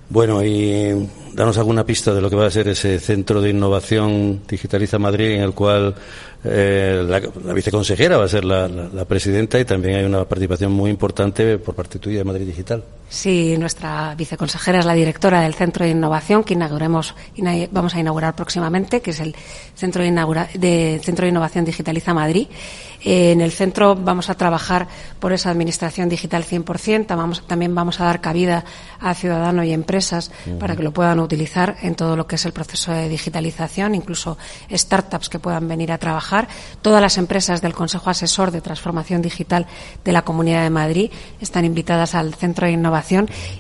Bueno, y danos alguna pista de lo que va a ser ese centro de innovación Digitaliza Madrid, en el cual eh, la, la, viceconsejera va a ser la, la, la, presidenta y también hay una participación muy importante por parte tuya de Madrid Digital. Sí, nuestra viceconsejera es la directora del Centro de Innovación que inauguremos, ina, vamos a inaugurar próximamente, que es el Centro de, Inaugura, de, Centro de Innovación Digitaliza Madrid. Eh, en el centro vamos a trabajar por esa administración digital 100%, vamos, también vamos a dar cabida a ciudadanos y empresas uh -huh. para que lo puedan utilizar en todo lo que es el proceso de digitalización, incluso startups que puedan venir a trabajar. Todas las empresas del Consejo Asesor de Transformación Digital de la Comunidad de Madrid están invitadas al Centro de Innovación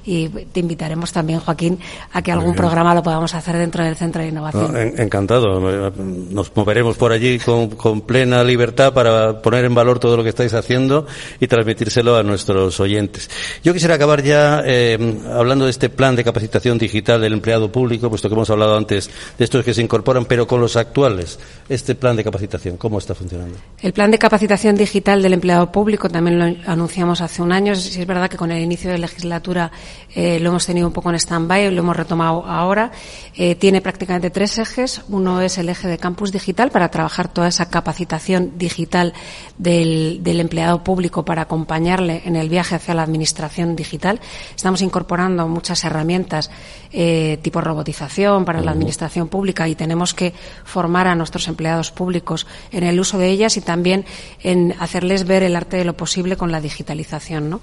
y te invitaremos también, Joaquín, a que algún programa lo podamos hacer dentro del Centro de Innovación. No, encantado. Nos moveremos por allí con, con plena libertad para poner en valor todo lo que estáis haciendo y transmitírselo a nuestros oyentes. Yo quisiera acabar ya eh, hablando de este plan de capacitación digital del empleado público, puesto que hemos hablado antes de estos que se incorporan, pero con los actuales, este plan de capacitación? ¿Cómo está funcionando? El plan de capacitación digital del empleado público también lo anunciamos hace un año. Si es verdad que con el inicio de legislatura eh, lo hemos tenido un poco en stand-by, lo hemos retomado ahora. Eh, tiene prácticamente tres ejes. Uno es el eje de campus digital para trabajar toda esa capacitación digital del, del empleado público para acompañarle en el viaje hacia la administración digital. Estamos incorporando muchas herramientas eh, tipo robotización para la administración pública y tenemos que formar a nuestros empleados públicos en el uso de ellas y también en hacerles ver el arte de lo posible con la digitalización. ¿no?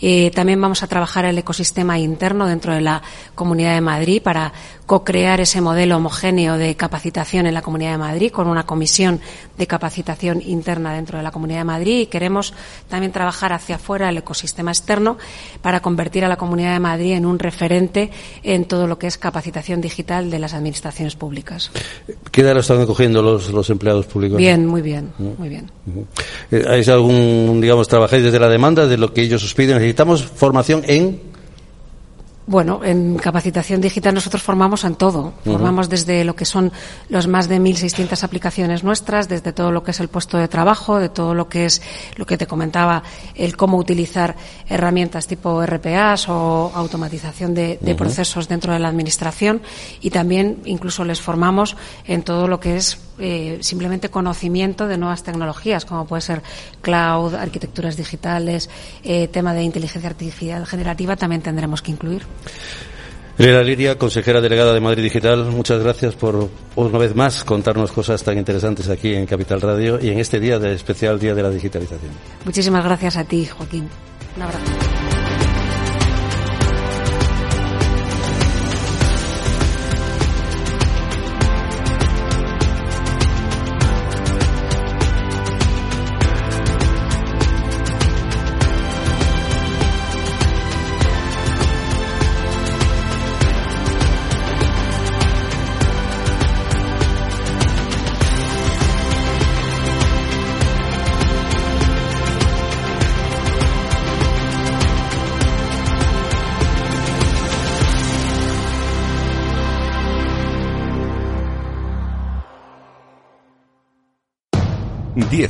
Eh, también vamos a trabajar el ecosistema interno dentro de la Comunidad de Madrid para co-crear ese modelo homogéneo de capacitación en la Comunidad de Madrid con una comisión de capacitación interna dentro de la Comunidad de Madrid y queremos también trabajar hacia afuera el ecosistema externo para convertir a la Comunidad de Madrid en un referente en todo lo que es capacitación digital de las administraciones públicas. ¿Qué edad lo están acogiendo los, los empleados públicos? Bien, muy bien, muy bien. Eh, ¿Hay algún, digamos, trabajáis desde la demanda de lo que ellos os piden? Necesitamos formación en bueno, en capacitación digital nosotros formamos en todo. Formamos desde lo que son los más de 1.600 aplicaciones nuestras, desde todo lo que es el puesto de trabajo, de todo lo que es lo que te comentaba, el cómo utilizar herramientas tipo RPAs o automatización de, procesos dentro de la administración. Y también incluso les formamos en todo lo que es eh, simplemente conocimiento de nuevas tecnologías, como puede ser cloud, arquitecturas digitales, eh, tema de inteligencia artificial generativa, también tendremos que incluir. Elena Liria, consejera delegada de Madrid Digital, muchas gracias por una vez más contarnos cosas tan interesantes aquí en Capital Radio y en este día de especial Día de la Digitalización. Muchísimas gracias a ti, Joaquín. Un abrazo.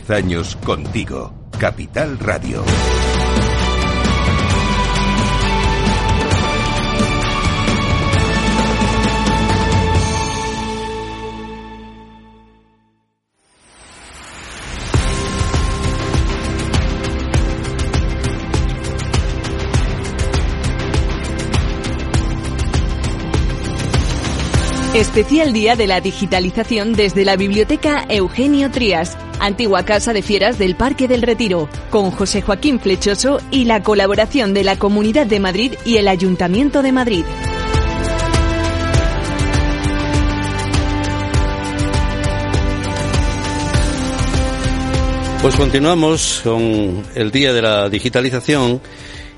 Años contigo. Capital Radio. Especial Día de la Digitalización desde la Biblioteca Eugenio Trías, antigua casa de fieras del Parque del Retiro, con José Joaquín Flechoso y la colaboración de la Comunidad de Madrid y el Ayuntamiento de Madrid. Pues continuamos con el Día de la Digitalización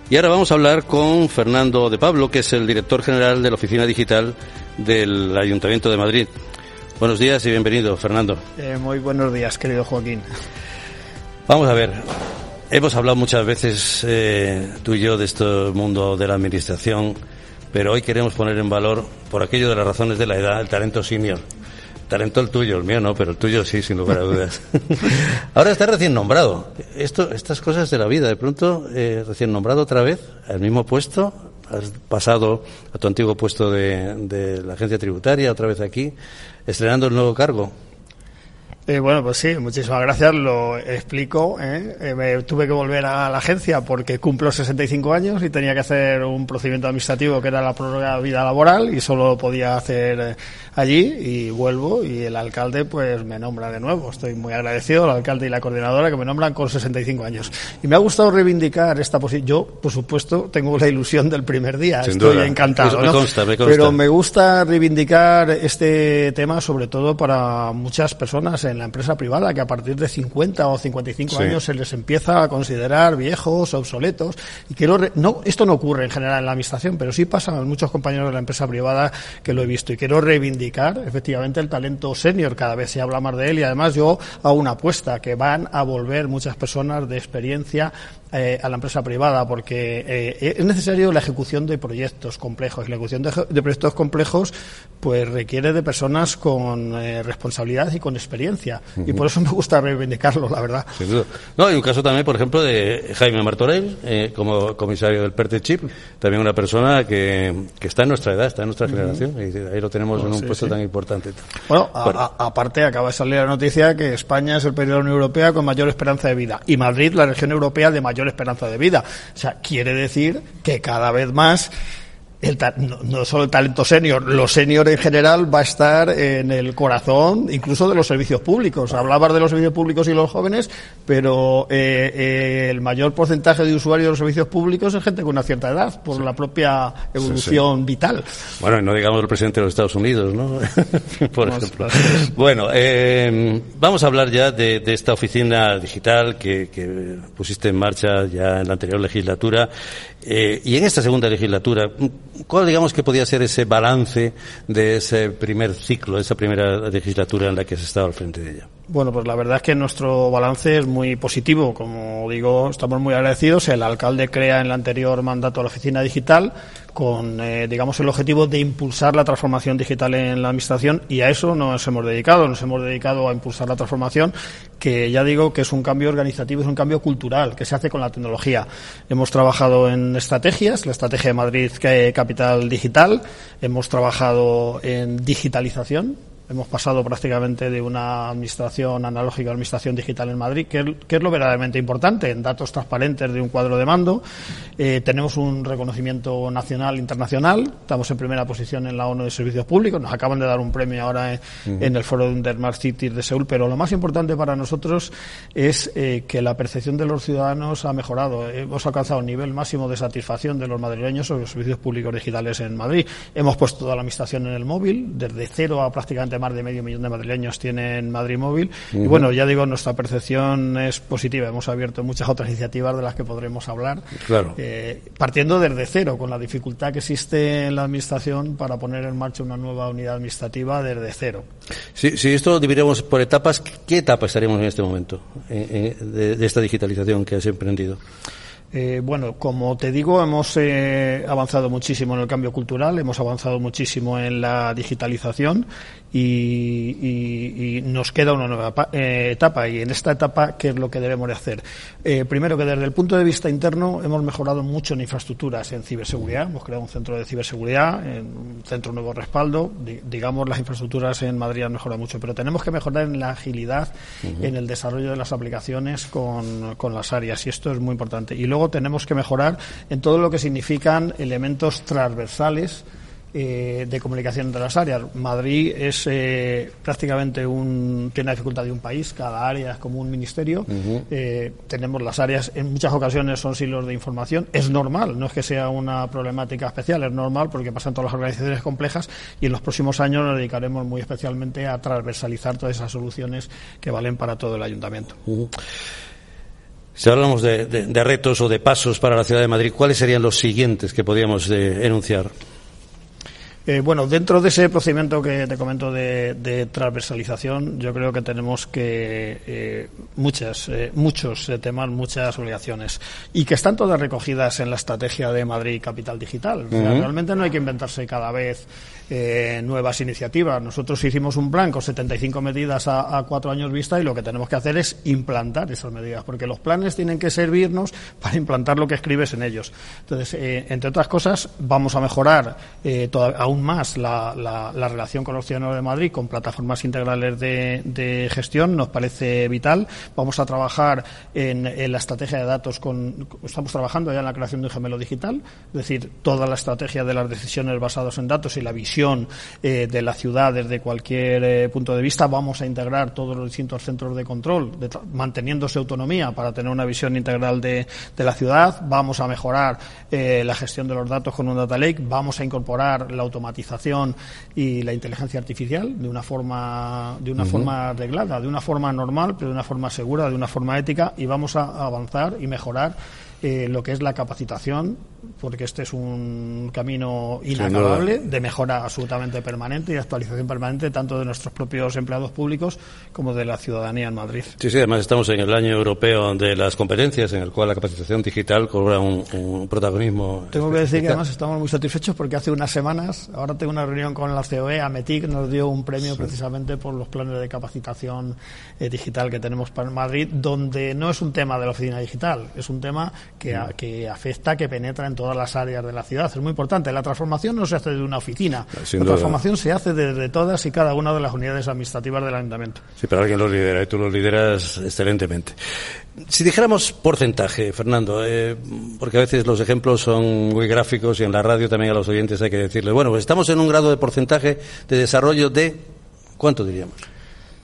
y ahora vamos a hablar con Fernando de Pablo, que es el director general de la Oficina Digital del Ayuntamiento de Madrid. Buenos días y bienvenido, Fernando. Eh, muy buenos días, querido Joaquín. Vamos a ver, hemos hablado muchas veces eh, tú y yo de este mundo de la administración, pero hoy queremos poner en valor, por aquello de las razones de la edad, el talento senior. Talento el tuyo, el mío no, pero el tuyo sí, sin lugar a dudas. Ahora está recién nombrado. Esto, estas cosas de la vida, de pronto, eh, recién nombrado otra vez, al mismo puesto, has pasado a tu antiguo puesto de, de la agencia tributaria, otra vez aquí, estrenando el nuevo cargo. Eh, bueno, pues sí, muchísimas gracias. Lo explico. ¿eh? Eh, me tuve que volver a la agencia porque cumplo 65 años y tenía que hacer un procedimiento administrativo que era la prórroga de vida laboral y solo podía hacer eh, allí y vuelvo y el alcalde pues me nombra de nuevo. Estoy muy agradecido al alcalde y la coordinadora que me nombran con 65 años. Y me ha gustado reivindicar esta posición. Yo, por supuesto, tengo la ilusión del primer día. Sin Estoy duda. encantado. Me ¿no? consta, me consta. Pero me gusta reivindicar este tema sobre todo para muchas personas en la empresa privada que a partir de 50 o 55 Sí. años se les empieza a considerar viejos, obsoletos. Y quiero re- no, esto no ocurre en general en la administración, pero sí pasa en muchos compañeros de la empresa privada que lo he visto. Y quiero reivindicar efectivamente el talento senior. Cada vez se habla más de él y además yo hago una apuesta que van a volver muchas personas de experiencia eh, a la empresa privada porque eh, es necesario la ejecución de proyectos complejos. La ejecución de, de proyectos complejos pues requiere de personas con eh, responsabilidad y con experiencia. Y por eso me gusta reivindicarlo, la verdad. No, hay un caso también, por ejemplo, de Jaime Martorell, eh, como comisario del PERTE Chip, también una persona que, que está en nuestra edad, está en nuestra generación, y ahí lo tenemos en un puesto tan importante. Bueno, aparte acaba de salir la noticia que España es el país de la Unión Europea con mayor esperanza de vida y Madrid la región europea de mayor esperanza de vida. O sea, quiere decir que cada vez más el no, solo el talento senior, lo senior en general va a estar en el corazón incluso de los servicios públicos. Hablabas de los servicios públicos y los jóvenes, pero eh, eh, el mayor porcentaje de usuarios de los servicios públicos es gente con una cierta edad, por la propia evolución vital. Bueno, y no digamos el presidente de los Estados Unidos, ¿no? por ejemplo. Bueno, eh, vamos a hablar ya de, esta oficina digital que, que, pusiste en marcha ya en la anterior legislatura y en esta segunda legislatura ¿Cuál digamos que podía ser ese balance de ese primer ciclo, de esa primera legislatura en la que se estaba al frente de ella? Bueno, pues la verdad es que nuestro balance es muy positivo. Como digo, estamos muy agradecidos. El alcalde crea en el anterior mandato la oficina digital con, eh, digamos, el objetivo de impulsar la transformación digital en la administración y a eso nos hemos dedicado. Nos hemos dedicado a impulsar la transformación, que ya digo que es un cambio organizativo, es un cambio cultural que se hace con la tecnología. Hemos trabajado en estrategias, la estrategia de Madrid Capital Digital. Hemos trabajado en digitalización Hemos pasado prácticamente de una administración analógica a una administración digital en Madrid, que es, lo verdaderamente importante, en datos transparentes de un cuadro de mando. Eh, tenemos un reconocimiento nacional e internacional. Estamos en primera posición en la ONU de Servicios Públicos. Nos acaban de dar un premio ahora en, el Foro de Smart Cities de Seúl. Pero lo más importante para nosotros es eh, que la percepción de los ciudadanos ha mejorado. Hemos alcanzado un nivel máximo de satisfacción de los madrileños sobre los servicios públicos digitales en Madrid. Hemos puesto toda la administración en el móvil, desde cero a prácticamente más de medio millón de madrileños tienen Madrid Móvil. Y bueno, ya digo, nuestra percepción es positiva. Hemos abierto muchas otras iniciativas de las que podremos hablar. Claro. Eh, partiendo desde cero, con la dificultad que existe en la Administración para poner en marcha una nueva unidad administrativa desde cero. Si, si esto lo dividiremos por etapas, ¿qué etapa estaríamos en este momento eh, eh, de, de esta digitalización que has emprendido? Eh, bueno, como te digo, hemos eh, avanzado muchísimo en el cambio cultural, hemos avanzado muchísimo en la digitalización y, nos queda una nueva eh, etapa. Y en esta etapa, ¿qué es lo que debemos de hacer? primero, que desde el punto de vista interno hemos mejorado mucho en infraestructuras, en ciberseguridad. Hemos creado un centro de ciberseguridad, un centro nuevo respaldo. digamos, las infraestructuras en Madrid han mejorado mucho, pero tenemos que mejorar en la agilidad, en el desarrollo de las aplicaciones con, con las áreas. Y esto es muy importante. Y luego tenemos que mejorar en todo lo que significan elementos transversales eh, de comunicación entre las áreas. Madrid es eh, prácticamente un, tiene la dificultad de un país, cada área es como un ministerio. Eh, tenemos las áreas, en muchas ocasiones son siglos de información. Es normal, no es que sea una problemática especial, es normal porque pasan todas las organizaciones complejas y en los próximos años nos dedicaremos muy especialmente a transversalizar todas esas soluciones que valen para todo el ayuntamiento. Si hablamos de, retos o de pasos para la ciudad de Madrid, ¿cuáles serían los siguientes que podríamos eh, enunciar? Eh, bueno, dentro de ese procedimiento que te comento de, transversalización, yo creo que tenemos que eh, muchas, eh, muchos temas, muchas obligaciones y que están todas recogidas en la estrategia de Madrid Capital Digital. realmente no hay que inventarse cada vez nuevas iniciativas. Nosotros hicimos un plan con 75 medidas a, cuatro años vista y lo que tenemos que hacer es implantar esas medidas, porque los planes tienen que servirnos para implantar lo que escribes en ellos. Entonces, entre otras cosas, vamos a mejorar aún más la, la, relación con los ciudadanos de Madrid con plataformas integrales de, gestión nos parece vital. Vamos a trabajar en, la estrategia de datos con, estamos trabajando ya en la creación de un gemelo digital, es decir, toda la estrategia de las decisiones basadas en datos y la visión eh, de la ciudad desde cualquier eh, punto de vista. Vamos a integrar todos los distintos centros de control, manteniéndose autonomía para tener una visión integral de, la ciudad. Vamos a mejorar eh, la gestión de los datos con un data lake. Vamos a incorporar la automatización y la inteligencia artificial de una forma de una forma arreglada, de una forma normal, pero de una forma segura, de una forma ética y vamos a avanzar y mejorar lo que es la capacitación porque este es un camino inacabable de mejora absolutamente permanente y actualización permanente tanto de nuestros propios empleados públicos como de la ciudadanía en Madrid. Sí, sí, además estamos en el año europeo de las competencias en el cual la capacitación digital cobra un, protagonismo. Tengo que decir que además estamos muy satisfechos porque hace unas semanas, ahora tengo una reunión con la COE, AMETIC nos dio un premio precisamente por los planes de capacitación eh, digital que tenemos para Madrid, donde no es un tema de la oficina digital, es un tema que, mm. que afecta, que penetra en todas las áreas de la ciudad. Es muy importante. La transformación no se hace de una oficina. la transformación se hace desde todas y cada una de las unidades administrativas del ayuntamiento. Sí, pero alguien lo lidera y tú lo lideras excelentemente. Si dijéramos porcentaje, Fernando, eh, porque a veces los ejemplos son muy gráficos y en la radio también a los oyentes hay que decirles, bueno, pues estamos en un grado de porcentaje de desarrollo de, ¿cuánto diríamos?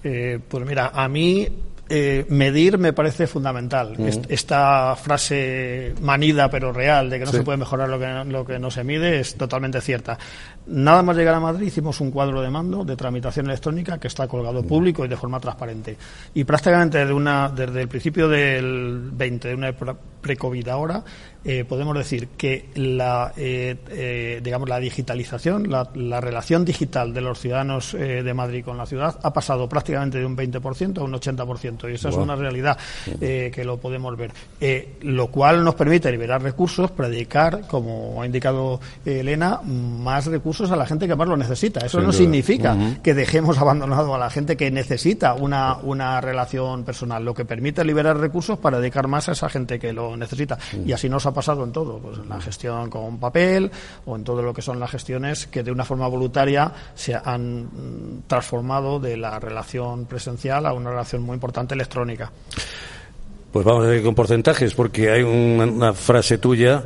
Eh, pues mira, a mí eh, medir me parece fundamental. Esta frase manida pero real de que no se puede mejorar lo que, lo que no se mide es totalmente cierta. Nada más llegar a Madrid hicimos un cuadro de mando de tramitación electrónica que está colgado público y de forma transparente. Y prácticamente desde, una, desde el principio del 20, de una pre-COVID ahora, eh, podemos decir que la, eh, eh, digamos, la digitalización, la, relación digital de los ciudadanos de Madrid con la ciudad ha pasado prácticamente de un 20% a un 80%. Y esa es una realidad que lo podemos ver. lo cual nos permite liberar recursos para dedicar, como ha indicado Elena, más recursos a la gente que más lo necesita. Eso no significa que dejemos abandonado a la gente que necesita una, una relación personal. Lo que permite liberar recursos para dedicar más a esa gente que lo necesita. Y así nos ha pasado en todo, pues en la gestión con papel o en todo lo que son las gestiones que de una forma voluntaria se han mm, transformado de la relación presencial a una relación muy importante electrónica. Pues vamos a ver con porcentajes, porque hay una frase tuya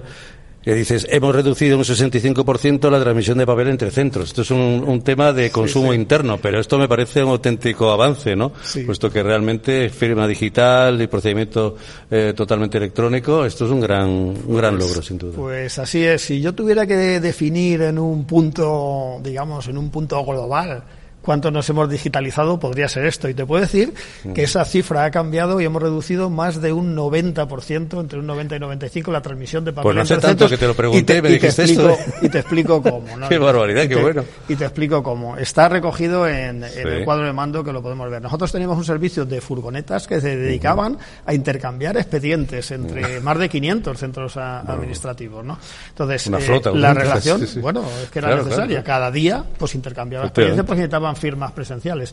que dices, hemos reducido un 65% la transmisión de papel entre centros. Esto es un, tema de consumo interno, pero esto me parece un auténtico avance, ¿no? Puesto que realmente firma digital y procedimiento eh, totalmente electrónico, esto es un gran, un gran pues, logro, sin duda. Pues así es. Si yo tuviera que definir en un punto, digamos, en un punto global, cuánto nos hemos digitalizado podría ser esto. Y te puedo decir que esa cifra ha cambiado y hemos reducido más de un 90%, entre un 90 y 95, la transmisión de papel. Pues no sé tanto que te lo pregunté y, me dijiste explico, esto. Y te explico cómo. qué barbaridad, qué bueno. Y te explico cómo. Está recogido en, el cuadro de mando que lo podemos ver. Nosotros teníamos un servicio de furgonetas que se dedicaban a intercambiar expedientes entre más de 500 centros administrativos, ¿no? Entonces, eh, la relación, bueno, es que era necesaria. Cada día, pues intercambiaba expedientes, pues necesitaban firmas presenciales.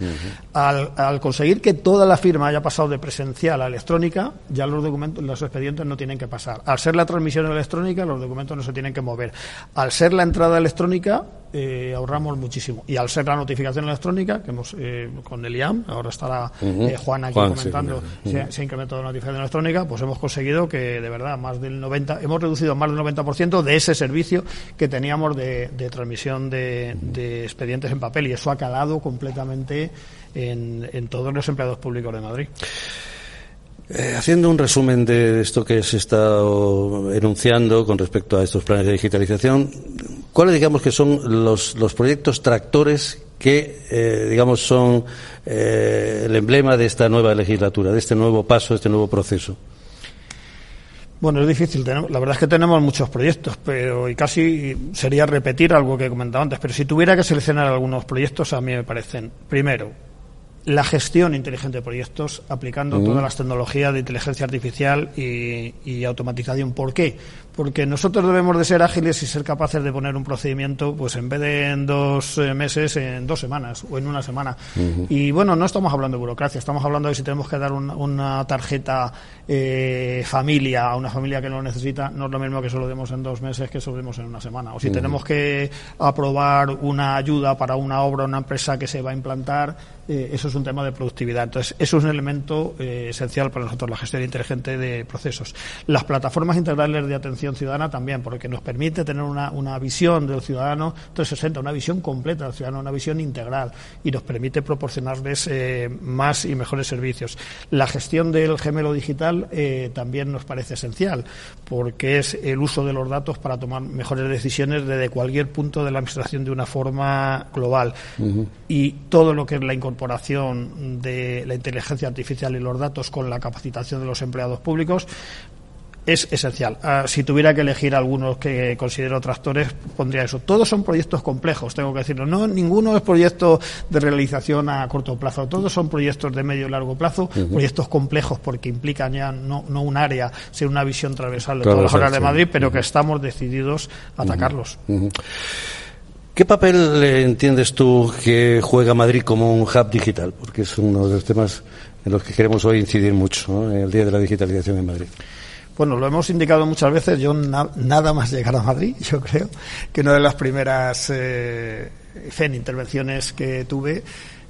al, conseguir que toda la firma haya pasado de presencial a electrónica, ya los documentos, los expedientes no tienen que pasar. Al ser la transmisión electrónica, los documentos no se tienen que mover. Al ser la entrada electrónica, eh, ahorramos muchísimo. Y al ser la notificación electrónica, que hemos eh, con el IAM, ahora estará eh, Juan aquí comentando, se, ha incrementado la notificación electrónica, pues hemos conseguido que de verdad más del 90, hemos reducido más del 90% de ese servicio que teníamos de, transmisión de, de expedientes en papel y eso ha calado completamente en, en todos los empleados públicos de Madrid. Eh, haciendo un resumen de esto que se está enunciando con respecto a estos planes de digitalización, ¿cuáles digamos que son los, los proyectos tractores que, eh, digamos, son eh, el emblema de esta nueva legislatura, de este nuevo paso, de este nuevo proceso? Bueno, es difícil. La verdad es que tenemos muchos proyectos, pero y casi sería repetir algo que he comentado antes. Pero si tuviera que seleccionar algunos proyectos, a mí me parecen, primero, la gestión inteligente de proyectos aplicando todas las tecnologías de inteligencia artificial y, y, automatización. ¿Por qué? porque nosotros debemos de ser ágiles y ser capaces de poner un procedimiento, pues en vez de en dos eh, meses, en dos semanas o en una semana. Y bueno, no estamos hablando de burocracia, estamos hablando de si tenemos que dar una tarjeta eh, familia a una familia que lo necesita, no es lo mismo que solo demos en dos meses que solo demos en una semana. O si tenemos que aprobar una ayuda para una obra, una empresa que se va a implantar, eh, eso es un tema de productividad. Entonces, eso es un elemento esencial para nosotros, la gestión inteligente de procesos. Las plataformas integrales de atención ciudadana también, porque nos permite tener una, una visión del ciudadano 360, una visión completa del ciudadano, una visión integral y nos permite proporcionarles eh, más y mejores servicios. La gestión del gemelo digital eh, también nos parece esencial, porque es el uso de los datos para tomar mejores decisiones desde cualquier punto de la administración de una forma global. Y todo lo que es la incorporación de la inteligencia artificial y los datos con la capacitación de los empleados públicos es esencial. Ah, si tuviera que elegir algunos que considero tractores, pondría eso. Todos son proyectos complejos, tengo que decirlo. No, ninguno es proyecto de realización a corto plazo. Todos son proyectos de medio y largo plazo, proyectos complejos porque implican ya no, no un área, sino una visión transversal de todas las zonas de Madrid, pero que estamos decididos a atacarlos. ¿Qué papel entiendes tú que juega Madrid como un hub digital? Porque es uno de los temas en los que queremos hoy incidir mucho, el Día de la Digitalización en Madrid. Bueno, lo hemos indicado muchas veces. Yo nada más llegar a Madrid, yo creo que una de las primeras eh, intervenciones que tuve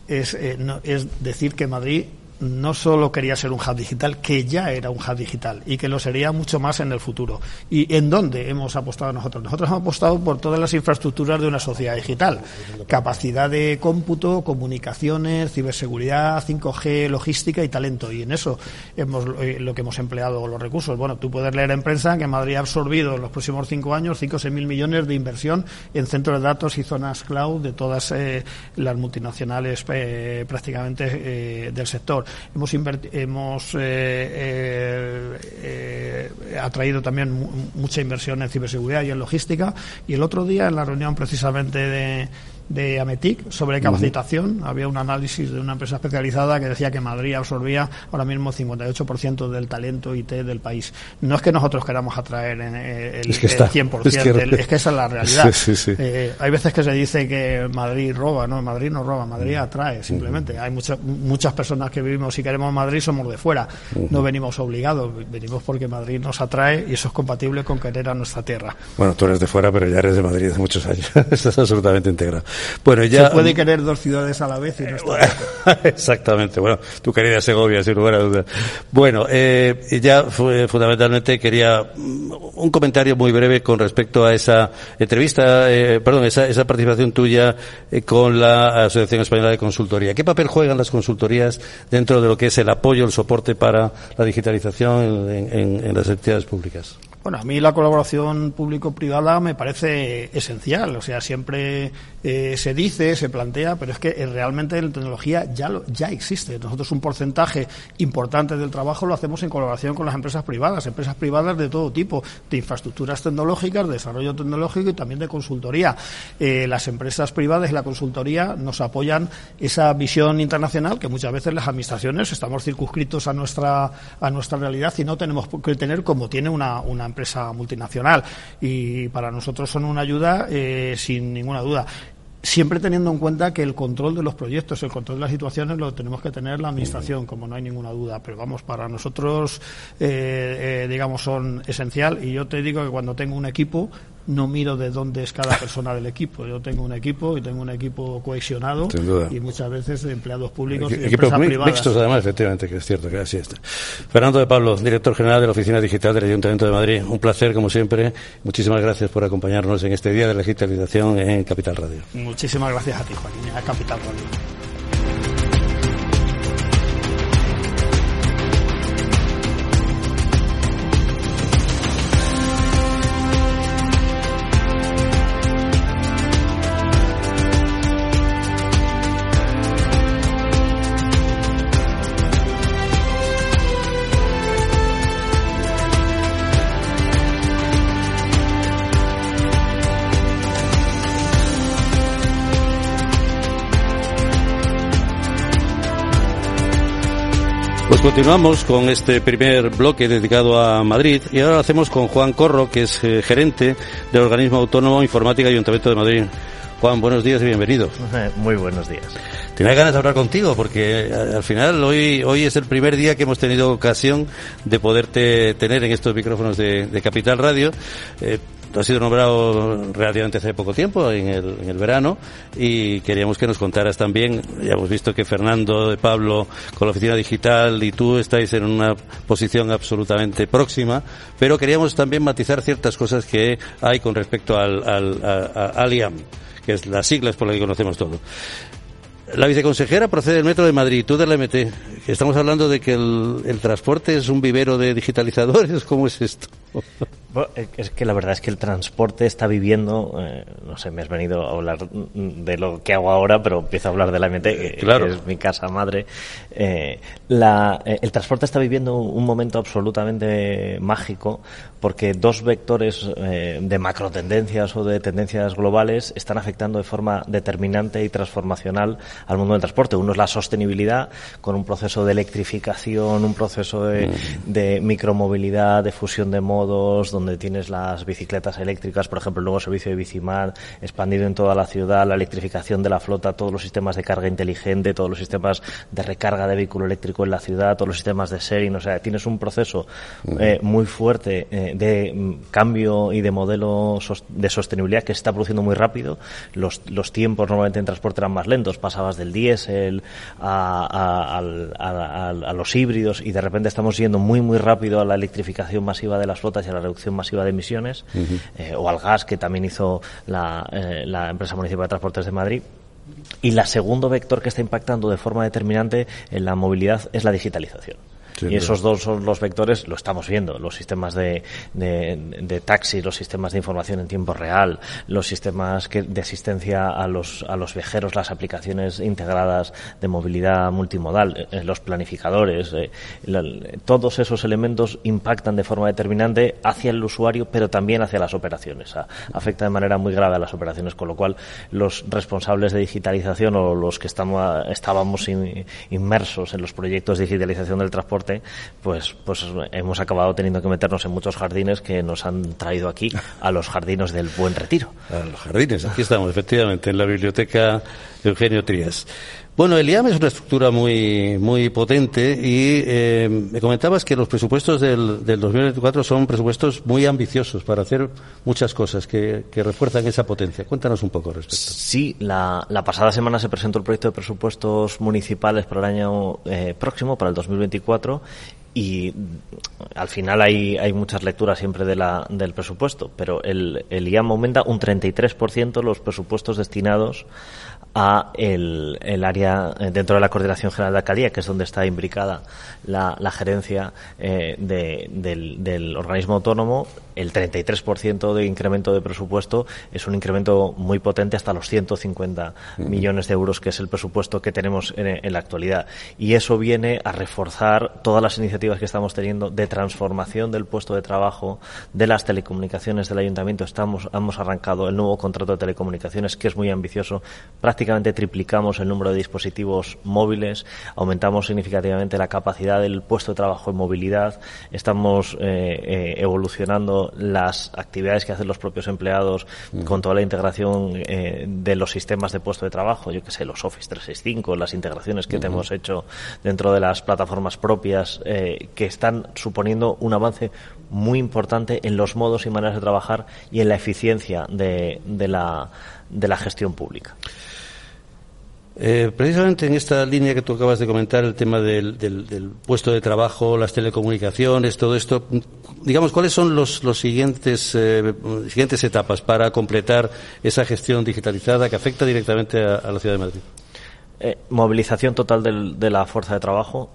es, eh, es decir que Madrid no solo quería ser un hub digital, que ya era un hub digital y que lo sería mucho más en el futuro. ¿Y en dónde hemos apostado nosotros? Nosotros hemos apostado por todas las infraestructuras de una sociedad digital. Capacidad de cómputo, comunicaciones, ciberseguridad, 5G, logística y talento. Y en eso hemos eh, lo que hemos empleado los recursos. Bueno, tú puedes leer en prensa que Madrid ha absorbido en los próximos cinco años 5 o 6 mil millones de inversión en centros de datos y zonas cloud de todas eh, las multinacionales eh, prácticamente del sector hemos, hemos eh, eh, eh, atraído también mucha inversión en ciberseguridad y en logística. Y el otro día, en la reunión precisamente de de Ametic sobre capacitación. Había un análisis de una empresa especializada que decía que Madrid absorbía ahora mismo 58% del talento IT del país. No es que nosotros queramos atraer el, 100%, es que, es que, esa es la realidad. Eh, hay veces que se dice que Madrid roba, no, Madrid no roba, Madrid atrae simplemente. Hay muchas muchas personas que vivimos y queremos Madrid somos de fuera, no venimos obligados, venimos porque Madrid nos atrae y eso es compatible con querer a nuestra tierra. Bueno, tú eres de fuera, pero ya eres de Madrid hace muchos años. Estás absolutamente integrado. Bueno, ya... Se puede querer dos ciudades a la vez y no está Exactamente. Bueno, tu querida Segovia, sin lugar a dudas. Bueno, eh, ya fundamentalmente quería mm, un comentario muy breve con respecto a esa entrevista, eh, perdón, esa, esa, participación tuya eh, con la Asociación Española de Consultoría. ¿Qué papel juegan las consultorías dentro de lo que es el apoyo, el soporte para la digitalización en las actividades públicas? Bueno, a mí la colaboración público-privada me parece esencial. O sea, siempre eh, se dice, se plantea, pero es que eh, realmente la tecnología ya, lo, ya existe. Nosotros un porcentaje importante del trabajo lo hacemos en colaboración con las empresas privadas, empresas privadas de todo tipo, de infraestructuras tecnológicas, de desarrollo tecnológico y también de consultoría. Eh, las empresas privadas y la consultoría nos apoyan esa visión internacional que muchas veces las administraciones estamos circunscritos a nuestra, a nuestra realidad y no tenemos que tener como tiene una, una empresa multinacional y para nosotros son una ayuda sin ninguna duda siempre teniendo en cuenta que el control de los proyectos, el control de las situaciones lo tenemos que tener la Administración, como no hay ninguna duda. Pero vamos, para nosotros, eh, eh, digamos, son esencial. Y yo te digo que cuando tengo un equipo, no miro de dónde es cada persona del equipo. Yo tengo un equipo y tengo un equipo cohesionado y muchas veces de empleados públicos y equipos mixtos además, efectivamente, que es cierto que así está. Fernando de Pablo, director general de la Oficina Digital del Ayuntamiento de Madrid. Un placer, como siempre. Muchísimas gracias por acompañarnos en este día de la digitalización en Capital Radio. Muchísimas gracias a ti, Joaquín, a Capital Radio. Continuamos con este primer bloque dedicado a Madrid y ahora lo hacemos con Juan Corro, que es eh, gerente del Organismo Autónomo Informática Ayuntamiento de Madrid. Juan, buenos días y bienvenido. Muy buenos días. Tenía ganas de hablar contigo porque eh, al final hoy hoy es el primer día que hemos tenido ocasión de poderte tener en estos micrófonos de, Capital Radio. Eh, ha sido nombrado relativamente hace poco tiempo, en el, verano, y queríamos que nos contaras también, ya hemos visto que Fernando de Pablo con la oficina digital y tú estáis en una posición absolutamente próxima, pero queríamos también matizar ciertas cosas que hay con respecto al, al a, Aliam, que es las siglas por las que conocemos todo. La viceconsejera procede del Metro de Madrid, tú de la MT. Estamos hablando de que el, el transporte es un vivero de digitalizadores. ¿Cómo es esto? Es que la verdad es que el transporte está viviendo, eh, no sé, me has venido a hablar de lo que hago ahora, pero empiezo a hablar de la MT, que, es mi casa madre. Eh, la, eh, el transporte está viviendo un momento absolutamente mágico porque dos vectores de macro tendencias o de tendencias globales están afectando de forma determinante y transformacional al mundo del transporte. Uno es la sostenibilidad, con un proceso de electrificación, un proceso de, mm. de micromovilidad, de fusión de modos, donde donde tienes las bicicletas eléctricas, por ejemplo, el nuevo servicio de Bicimar, expandido en toda la ciudad, la electrificación de la flota, todos los sistemas de carga inteligente, todos los sistemas de recarga de vehículo eléctrico en la ciudad, todos los sistemas de sharing, o sea, tienes un proceso eh, muy fuerte eh, de mm, cambio y de modelo de sostenibilidad que se está produciendo muy rápido. Los, los tiempos normalmente en transporte eran más lentos, pasabas del diésel a, a, los híbridos y de repente estamos yendo muy, muy rápido a la electrificación masiva de las flotas y a la reducción masiva de emisiones, eh, o al gas, que también hizo la, eh, la empresa municipal de transportes de Madrid. Y la segundo vector que está impactando de forma determinante en la movilidad es la digitalización y esos dos son los vectores, lo estamos viendo, los sistemas de, de, de, taxi, los sistemas de información en tiempo real, los sistemas que, de asistencia a los, a los viajeros, las aplicaciones integradas de movilidad multimodal, eh, los planificadores, eh, todos esos elementos impactan de forma determinante hacia el usuario, pero también hacia las operaciones. afecta de manera muy grave a las operaciones, con lo cual los responsables de digitalización o los que estamos, estábamos inmersos en los proyectos de digitalización del transporte pues, pues hemos acabado teniendo que meternos en muchos jardines que nos han traído aquí a los jardines del Buen Retiro. A los jardines, aquí estamos, efectivamente, en la biblioteca Eugenio Trías. Bueno, el IAM es una estructura muy, muy potente y eh, me comentabas que los presupuestos del, del 2024 son presupuestos muy ambiciosos para hacer muchas cosas que, que refuerzan esa potencia. Cuéntanos un poco al respecto. Sí, la, la, pasada semana se presentó el proyecto de presupuestos municipales para el año eh, próximo, para el 2024, y al final hay, hay muchas lecturas siempre de del presupuesto, pero el, el IAM aumenta un 33% los presupuestos destinados a el, el, área eh, dentro de la Coordinación General de Alcaldía, que es donde está imbricada la, la gerencia eh, de, del, del, organismo autónomo, el 33% de incremento de presupuesto es un incremento muy potente hasta los 150 millones de euros, que es el presupuesto que tenemos en, en, la actualidad. Y eso viene a reforzar todas las iniciativas que estamos teniendo de transformación del puesto de trabajo, de las telecomunicaciones del ayuntamiento. Estamos, hemos arrancado el nuevo contrato de telecomunicaciones, que es muy ambicioso, prácticamente prácticamente triplicamos el número de dispositivos móviles, aumentamos significativamente la capacidad del puesto de trabajo en movilidad, estamos eh, eh, evolucionando las actividades que hacen los propios empleados con toda la integración eh, de los sistemas de puesto de trabajo, yo que sé, los Office 365, las integraciones que hemos hecho dentro de las plataformas propias, que están suponiendo un avance muy importante en los modos y maneras de trabajar y en la eficiencia de, de la, de la gestión pública. Eh, precisamente en esta línea que tú acabas de comentar, el tema del, del, puesto de trabajo, las telecomunicaciones, todo esto, digamos, ¿cuáles son los, eh, siguientes etapas para completar esa gestión digitalizada que afecta directamente a, la ciudad de Madrid? Eh, movilización total de la fuerza de trabajo,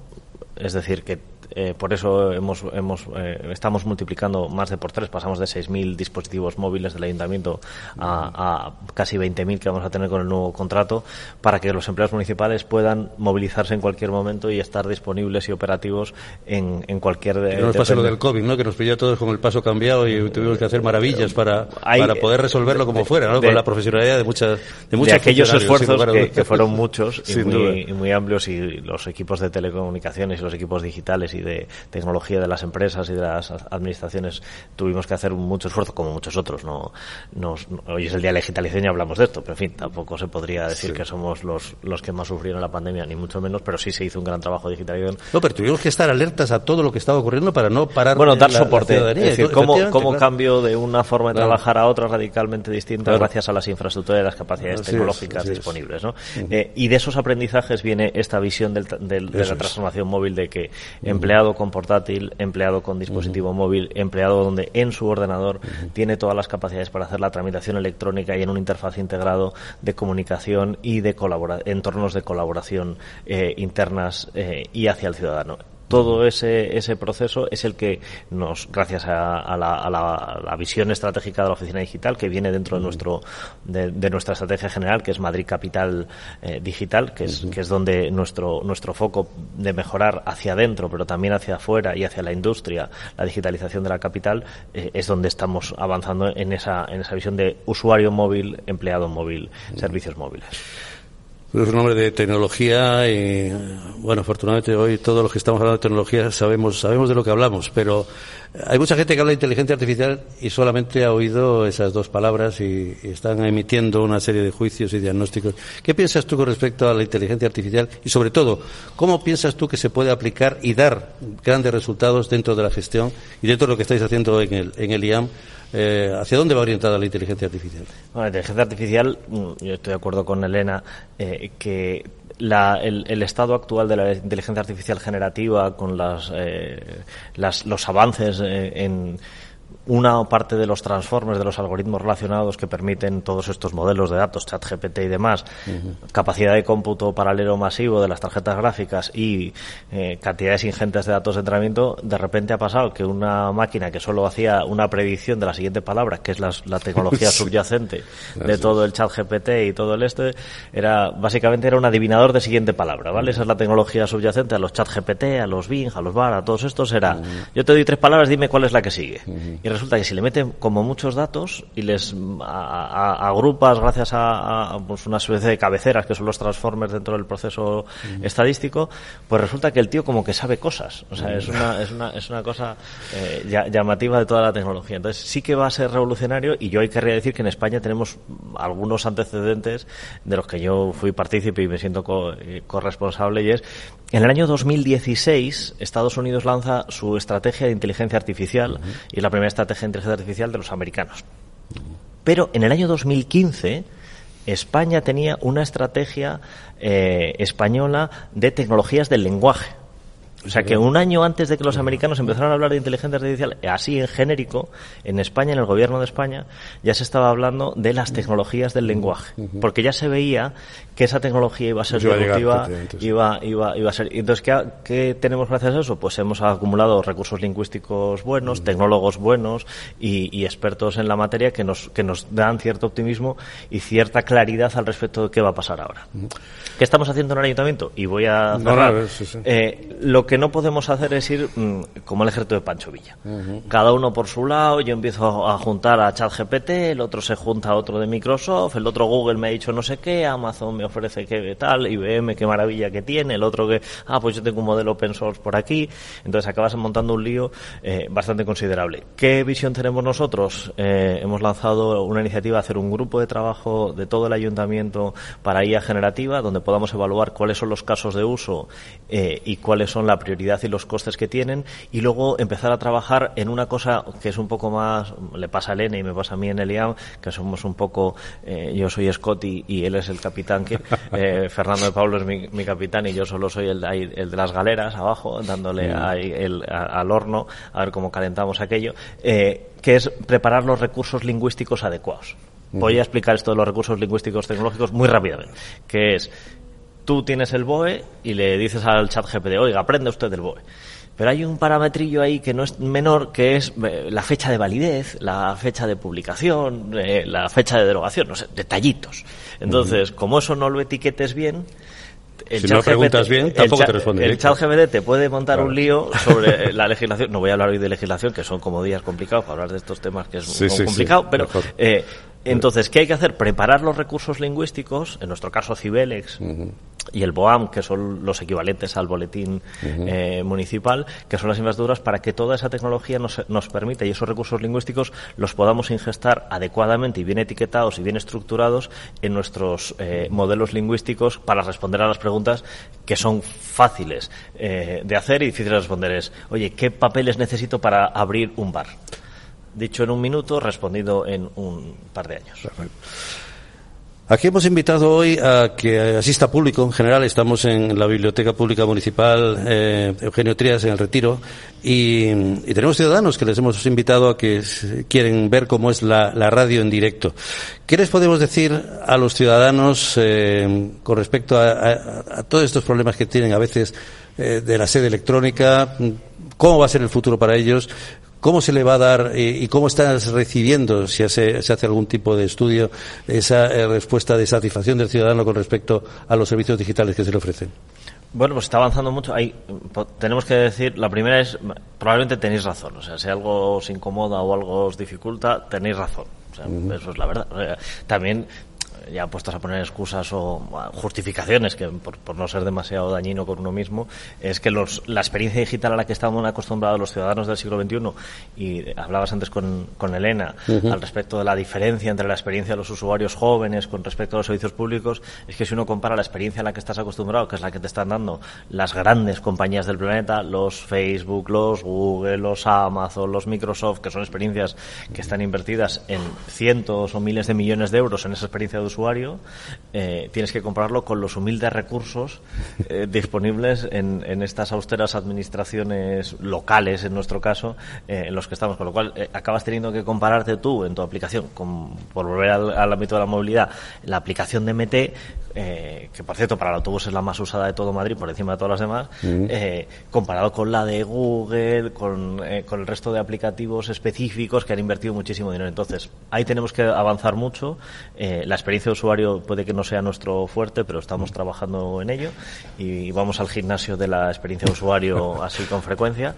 es decir, que eh, por eso hemos, hemos, eh, estamos multiplicando más de por tres. Pasamos de 6.000 dispositivos móviles del ayuntamiento a, a casi 20.000 que vamos a tener con el nuevo contrato para que los empleados municipales puedan movilizarse en cualquier momento y estar disponibles y operativos en, en cualquier. Que no nos pasa lo del COVID, ¿no? Que nos pilló a todos con el paso cambiado y tuvimos que hacer maravillas para, Hay, para poder resolverlo como fuera, ¿no? De, con la profesionalidad de muchas de, muchos de aquellos esfuerzos que, que, fueron muchos y muy, y muy, amplios y los equipos de telecomunicaciones y los equipos digitales y de tecnología de las empresas y de las administraciones tuvimos que hacer mucho esfuerzo, como muchos otros. No, nos, hoy es el día de la digitalización y hablamos de esto, pero en fin, tampoco se podría decir sí. que somos los, los que más sufrieron la pandemia, ni mucho menos, pero sí se hizo un gran trabajo de digitalización. No, pero tuvimos que estar alertas a todo lo que estaba ocurriendo para no parar. Bueno, dar la, soporte. La es decir, cómo, cómo claro. cambio de una forma de claro. trabajar a otra radicalmente distinta claro. gracias a las infraestructuras y las capacidades tecnológicas sí, disponibles. ¿no? Uh -huh. eh, y de esos aprendizajes viene esta visión del, del, de la transformación es. móvil de que uh -huh. Empleado con portátil, empleado con dispositivo uh -huh. móvil, empleado donde en su ordenador uh -huh. tiene todas las capacidades para hacer la tramitación electrónica y en un interfaz integrado de comunicación y de entornos de colaboración eh, internas eh, y hacia el ciudadano Todo ese, ese proceso es el que nos, gracias a, la, visión estratégica de la oficina digital que viene dentro de nuestro de, nuestra estrategia general, que es Madrid Capital eh, Digital, que es, que es donde nuestro, nuestro foco de mejorar hacia adentro, pero también hacia afuera y hacia la industria, la digitalización de la capital, eh, es donde estamos avanzando en esa, en esa visión de usuario móvil, empleado móvil, servicios móviles. Es un nombre de tecnología y, bueno, afortunadamente hoy todos los que estamos hablando de tecnología sabemos, sabemos de lo que hablamos, pero hay mucha gente que habla de inteligencia artificial y solamente ha oído esas dos palabras y, están emitiendo una serie de juicios y diagnósticos. ¿Qué piensas tú con respecto a la inteligencia artificial y, sobre todo, cómo piensas tú que se puede aplicar y dar grandes resultados dentro de la gestión y dentro de lo que estáis haciendo en el, en el IAM eh, ¿Hacia dónde va orientada la inteligencia artificial? Bueno, la inteligencia artificial, mm, yo estoy de acuerdo con Elena, eh, que el, estado actual de la inteligencia artificial generativa, con las, eh, los avances en una parte de los transformers, de los algoritmos relacionados que permiten todos estos modelos de datos, chat GPT y demás, capacidad de cómputo paralelo masivo de las tarjetas gráficas y eh, cantidades ingentes de datos de entrenamiento, de repente ha pasado que una máquina que solo hacía una predicción de la siguiente palabra, que es la, tecnología subyacente de todo el chat GPT y todo el este, era básicamente era un adivinador de siguiente palabra, ¿vale? Esa es la tecnología subyacente a los chat GPT, a los Bing, a los BAR, a todos estos era, yo te doy tres palabras, dime cuál es la que sigue resulta que si le meten como muchos datos y les agrupas gracias a, pues una especie de cabeceras que son los transformers dentro del proceso estadístico, pues resulta que el tío como que sabe cosas. O sea, es una, es una, es una cosa eh, llamativa de toda la tecnología. Entonces sí que va a ser revolucionario y yo hay querría decir que en España tenemos algunos antecedentes de los que yo fui partícipe y me siento eh, corresponsable y es en el año 2016 Estados Unidos lanza su estrategia de inteligencia artificial y es la primera estrategia de inteligencia artificial de los americanos. Pero en el año 2015 España tenía una estrategia eh, española de tecnologías del lenguaje. O sea que un año antes de que los americanos empezaran a hablar de inteligencia artificial, así en genérico, en España, en el gobierno de España, ya se estaba hablando de las tecnologías del lenguaje. Porque ya se veía que esa tecnología iba a ser disruptiva, iba, iba, iba a ser. Entonces, ¿qué, ¿qué, tenemos gracias a eso? Pues hemos acumulado recursos lingüísticos buenos, tecnólogos buenos y, expertos en la materia que nos, que nos dan cierto optimismo y cierta claridad al respecto de qué va a pasar ahora. ¿Qué estamos haciendo en el ayuntamiento? Y voy a cerrar. Eh, lo que no podemos hacer es ir mm, como el ejército de Pancho Villa. Cada uno por su lado, yo empiezo a juntar a ChatGPT, el otro se junta a otro de Microsoft, el otro Google me ha dicho no sé qué, Amazon me ofrece que tal, IBM qué maravilla que tiene, el otro que, ah, pues yo tengo un modelo open source por aquí. Entonces acabas montando un lío eh, bastante considerable. ¿Qué visión tenemos nosotros? Eh, hemos lanzado una iniciativa, hacer un grupo de trabajo de todo el ayuntamiento para IA generativa, donde podamos evaluar cuáles son los casos de uso eh, y cuáles son la prioridad y los costes que tienen y luego empezar a trabajar en una cosa que es un poco más, le pasa a Elena y me pasa a mí en el IAM, que somos un poco, yo soy Scott y, él es el capitán, eh, Fernando de Pablo es mi, capitán y yo solo soy el, el de las galeras abajo, dándole el, al horno a ver cómo calentamos aquello, eh, que es preparar los recursos lingüísticos adecuados. Voy a explicar esto de los recursos lingüísticos tecnológicos muy rápidamente, que es tú tienes el BOE y le dices al chat GPT, oiga, aprende usted del BOE. Pero hay un parametrillo ahí que no es menor, que es eh, la fecha de validez, la fecha de publicación, eh, la fecha de derogación, no sé, detallitos. Entonces, como eso no lo etiquetes bien, el si no preguntas bien, tampoco te responde. El chat GPT te puede montar un lío sobre la legislación. No voy a hablar hoy de legislación, que son como días complicados para hablar de estos temas que es complicado, pero eh, entonces, ¿qué hay que hacer? Preparar los recursos lingüísticos, en nuestro caso Cibelex y el BOAM, que son los equivalentes al boletín eh, municipal, que son las infraestructuras para que toda esa tecnología nos, nos permita y esos recursos lingüísticos los podamos ingestar adecuadamente y bien etiquetados y bien estructurados en nuestros eh, modelos lingüísticos para responder a las preguntas que son fáciles eh, de hacer y difíciles de responder. Es, oye, ¿qué papeles necesito para abrir un bar? Dicho en un minuto, respondido en un par de años. Aquí hemos invitado hoy a que asista público en general. Estamos en la Biblioteca Pública Municipal eh, Eugenio Trías en el Retiro y, tenemos ciudadanos que les hemos invitado a que quieren ver cómo es la, radio en directo. ¿Qué les podemos decir a los ciudadanos eh, con respecto a, todos estos problemas que tienen a veces eh, de la sede electrónica, cómo va a ser el futuro para ellos, ¿Cómo se le va a dar y cómo estás recibiendo, si se, hace algún tipo de estudio, esa respuesta de satisfacción del ciudadano con respecto a los servicios digitales que se le ofrecen? Bueno, pues está avanzando mucho. Hay, tenemos que decir, la primera es, probablemente tenéis razón. O sea, si algo os incomoda o algo os dificulta, tenéis razón. O sea, Eso es la verdad. también ya puestos a poner excusas o justificaciones, que por, no ser demasiado dañino con uno mismo, es que los, la experiencia digital a la que estamos acostumbrados los ciudadanos del siglo XXI, y hablabas antes con, con Elena al respecto de la diferencia entre la experiencia de los usuarios jóvenes con respecto a los servicios públicos, es que si uno compara la experiencia a la que estás acostumbrado, que es la que te están dando las grandes compañías del planeta, los Facebook, los Google, los Amazon, los Microsoft, que son experiencias que están invertidas en cientos o miles de millones de euros en esa experiencia de usuario, eh, tienes que comprarlo con los humildes recursos eh, disponibles en, estas austeras administraciones locales, en nuestro caso, eh, en los que estamos. Con lo cual, acabas teniendo que compararte tú en tu aplicación, con, por volver al, ámbito de la movilidad, la aplicación de MT, que por cierto para el autobús es la más usada de todo Madrid, por encima de todas las demás, comparado con la de Google, con, con el resto de aplicativos específicos que han invertido muchísimo dinero. Entonces, ahí tenemos que avanzar mucho. la experiencia usuario puede que no sea nuestro fuerte, pero estamos trabajando en ello y vamos al gimnasio de la experiencia de usuario así con frecuencia.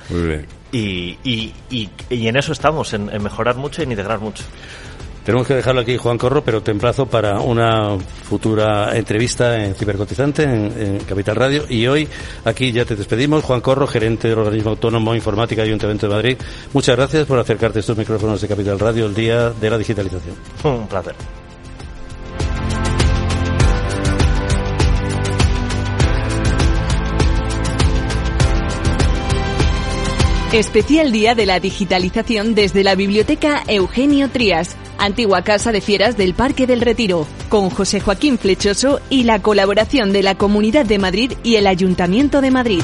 Y, y, y, en eso estamos, en, mejorar mucho y en integrar mucho. Tenemos que dejarlo aquí, Juan Corro, pero te emplazo para una futura entrevista en Cibercotizante, en, Capital Radio. Y hoy aquí ya te despedimos. Juan Corro, gerente del organismo autónomo Informática y Ayuntamiento de Madrid. Muchas gracias por acercarte a estos micrófonos de Capital Radio el día de la digitalización. Un placer. Especial Día de la Digitalización desde la Biblioteca Eugenio Trías, antigua casa de fieras del Parque del Retiro, con José Joaquín Flechoso y la colaboración de la Comunidad de Madrid y el Ayuntamiento de Madrid.